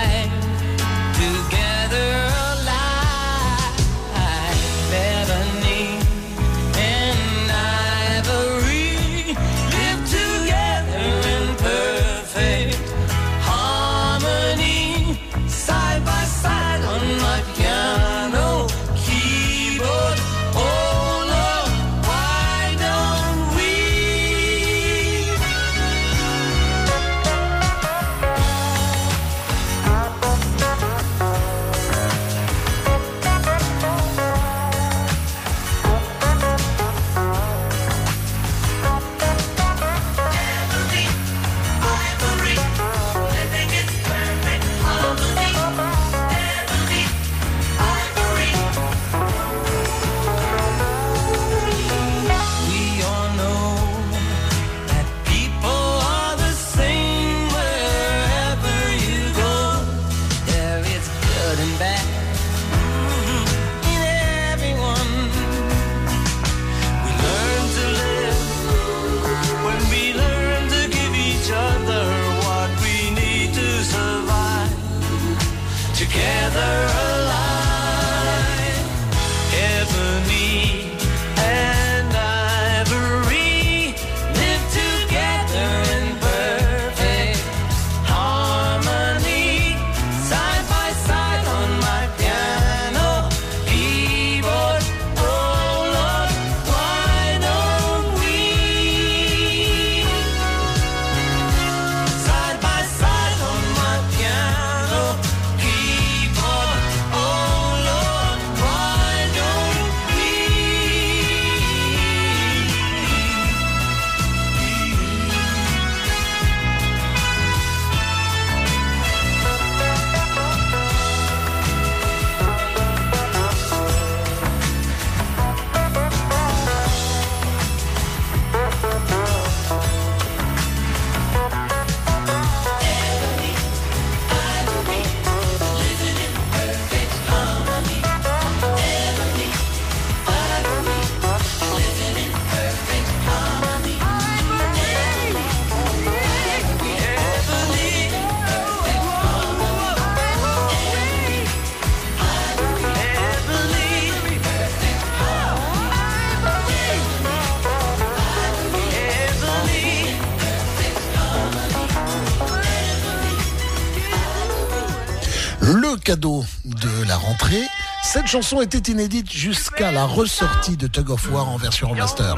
Cette chanson était inédite jusqu'à la ressortie de Tug of War en version remaster.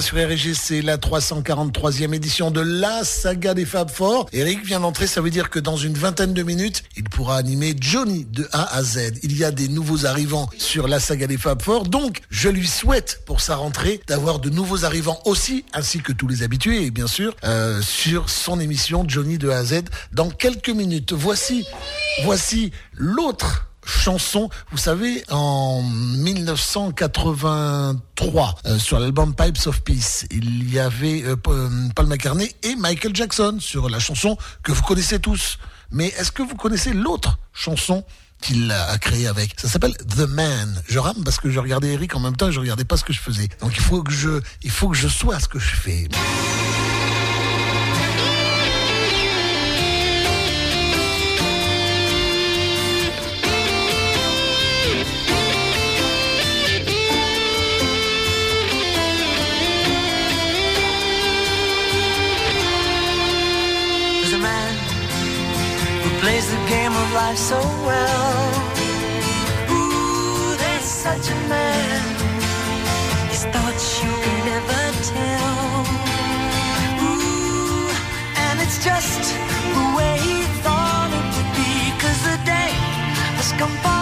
Sur RG, c'est la 343e édition de la saga des Fab Four. Eric vient d'entrer, ça veut dire que dans une vingtaine de minutes, il pourra animer Johnny de A à Z. Il y a des nouveaux arrivants sur la saga des Fab Four, donc je lui souhaite pour sa rentrée d'avoir de nouveaux arrivants aussi, ainsi que tous les habitués, bien sûr, euh, sur son émission Johnny de A à Z dans quelques minutes. Voici, voici l'autre chanson. Vous savez, en 1983, euh, sur l'album Pipes of Peace, il y avait euh, Paul Paul McCartney et Michael Jackson sur la chanson que vous connaissez tous. Mais est-ce que vous connaissez l'autre chanson qu'il a créée avec? Ça s'appelle The Man. Je rame parce que je regardais Eric en même temps et je regardais pas ce que je faisais. Donc il faut que je, il faut que je sois ce que je fais.
Plays the game of life so well. Ooh, there's such a man. His thoughts you can never tell. Ooh, and it's just the way he thought it would be. Cause the day has come for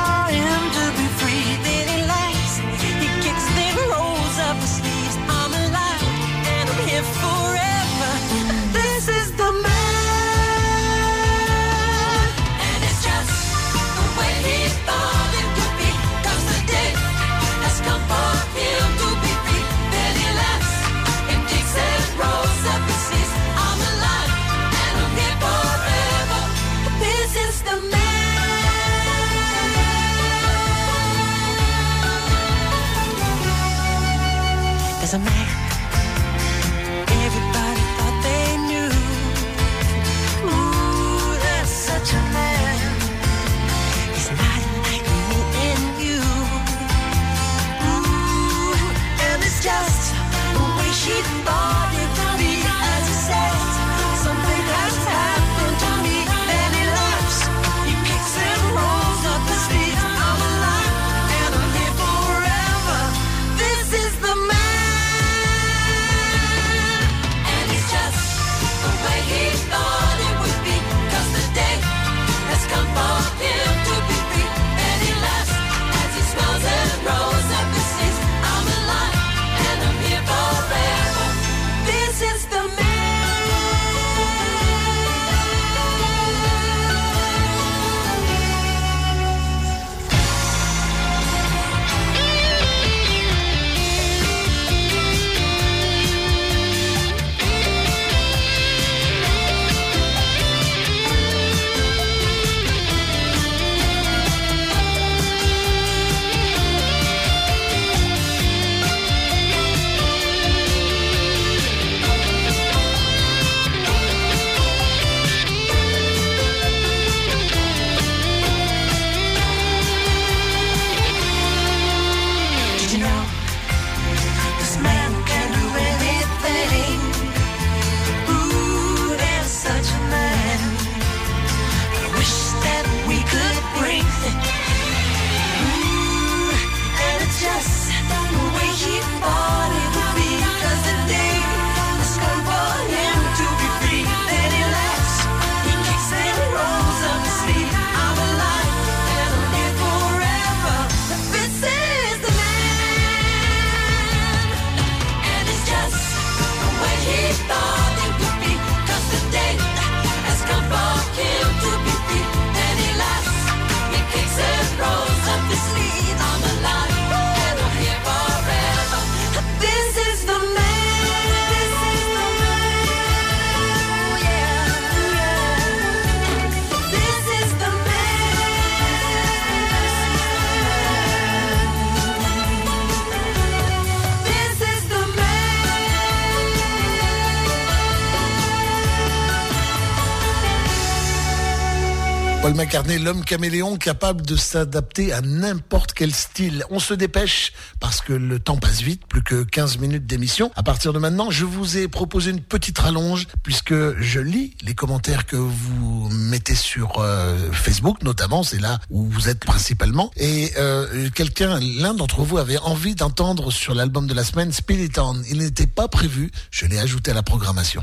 l'homme caméléon capable de s'adapter à n'importe quel style. On se dépêche parce que le temps passe vite, plus que 15 minutes d'émission. À partir de maintenant, je vous ai proposé une petite rallonge puisque je lis les commentaires que vous mettez sur euh, Facebook notamment, c'est là où vous êtes principalement. Et euh, quelqu'un, l'un d'entre vous avait envie d'entendre sur l'album de la semaine Spirit On. Il n'était pas prévu, je l'ai ajouté à la programmation.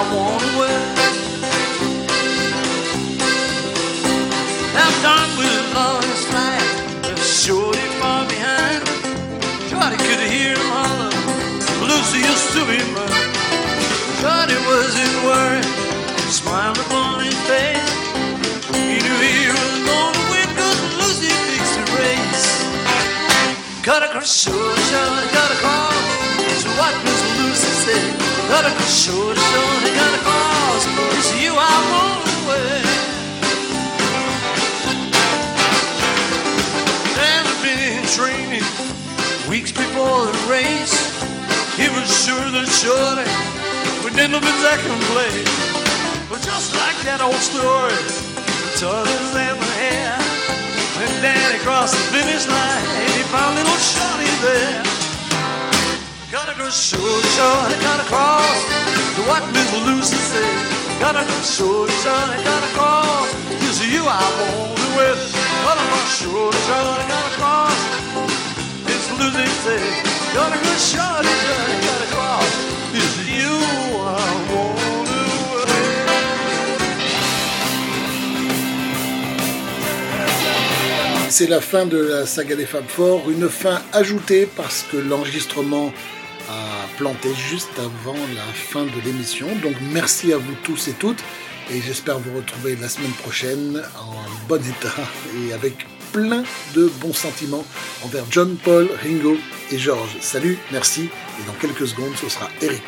I
want to wear. I'm done with his flight. Left Shorty far behind. Shorty could hear him holler. Lucy used to be mine. Shorty wasn't worried. Smile upon his face. He knew he was gonna win 'cause Lucy fixed the race. Cut across Shorty, Shorty, cut across. Said. Cut across Shorty, Shorty, cut across. It's you I want away. and had been training weeks before the race. He was sure that Shorty would end up in second place. But just like that old story, the tortoise and the hare. When Daddy crossed the finish line, he found little Shorty there.
C'est la fin de la saga des Fab Four, une fin ajoutée parce que l'enregistrement planté juste avant la fin de l'émission. Donc merci à vous tous et toutes et j'espère vous retrouver la semaine prochaine en bon état et avec plein de bons sentiments envers John, Paul, Ringo et George. Salut, merci et dans quelques secondes ce sera Eric.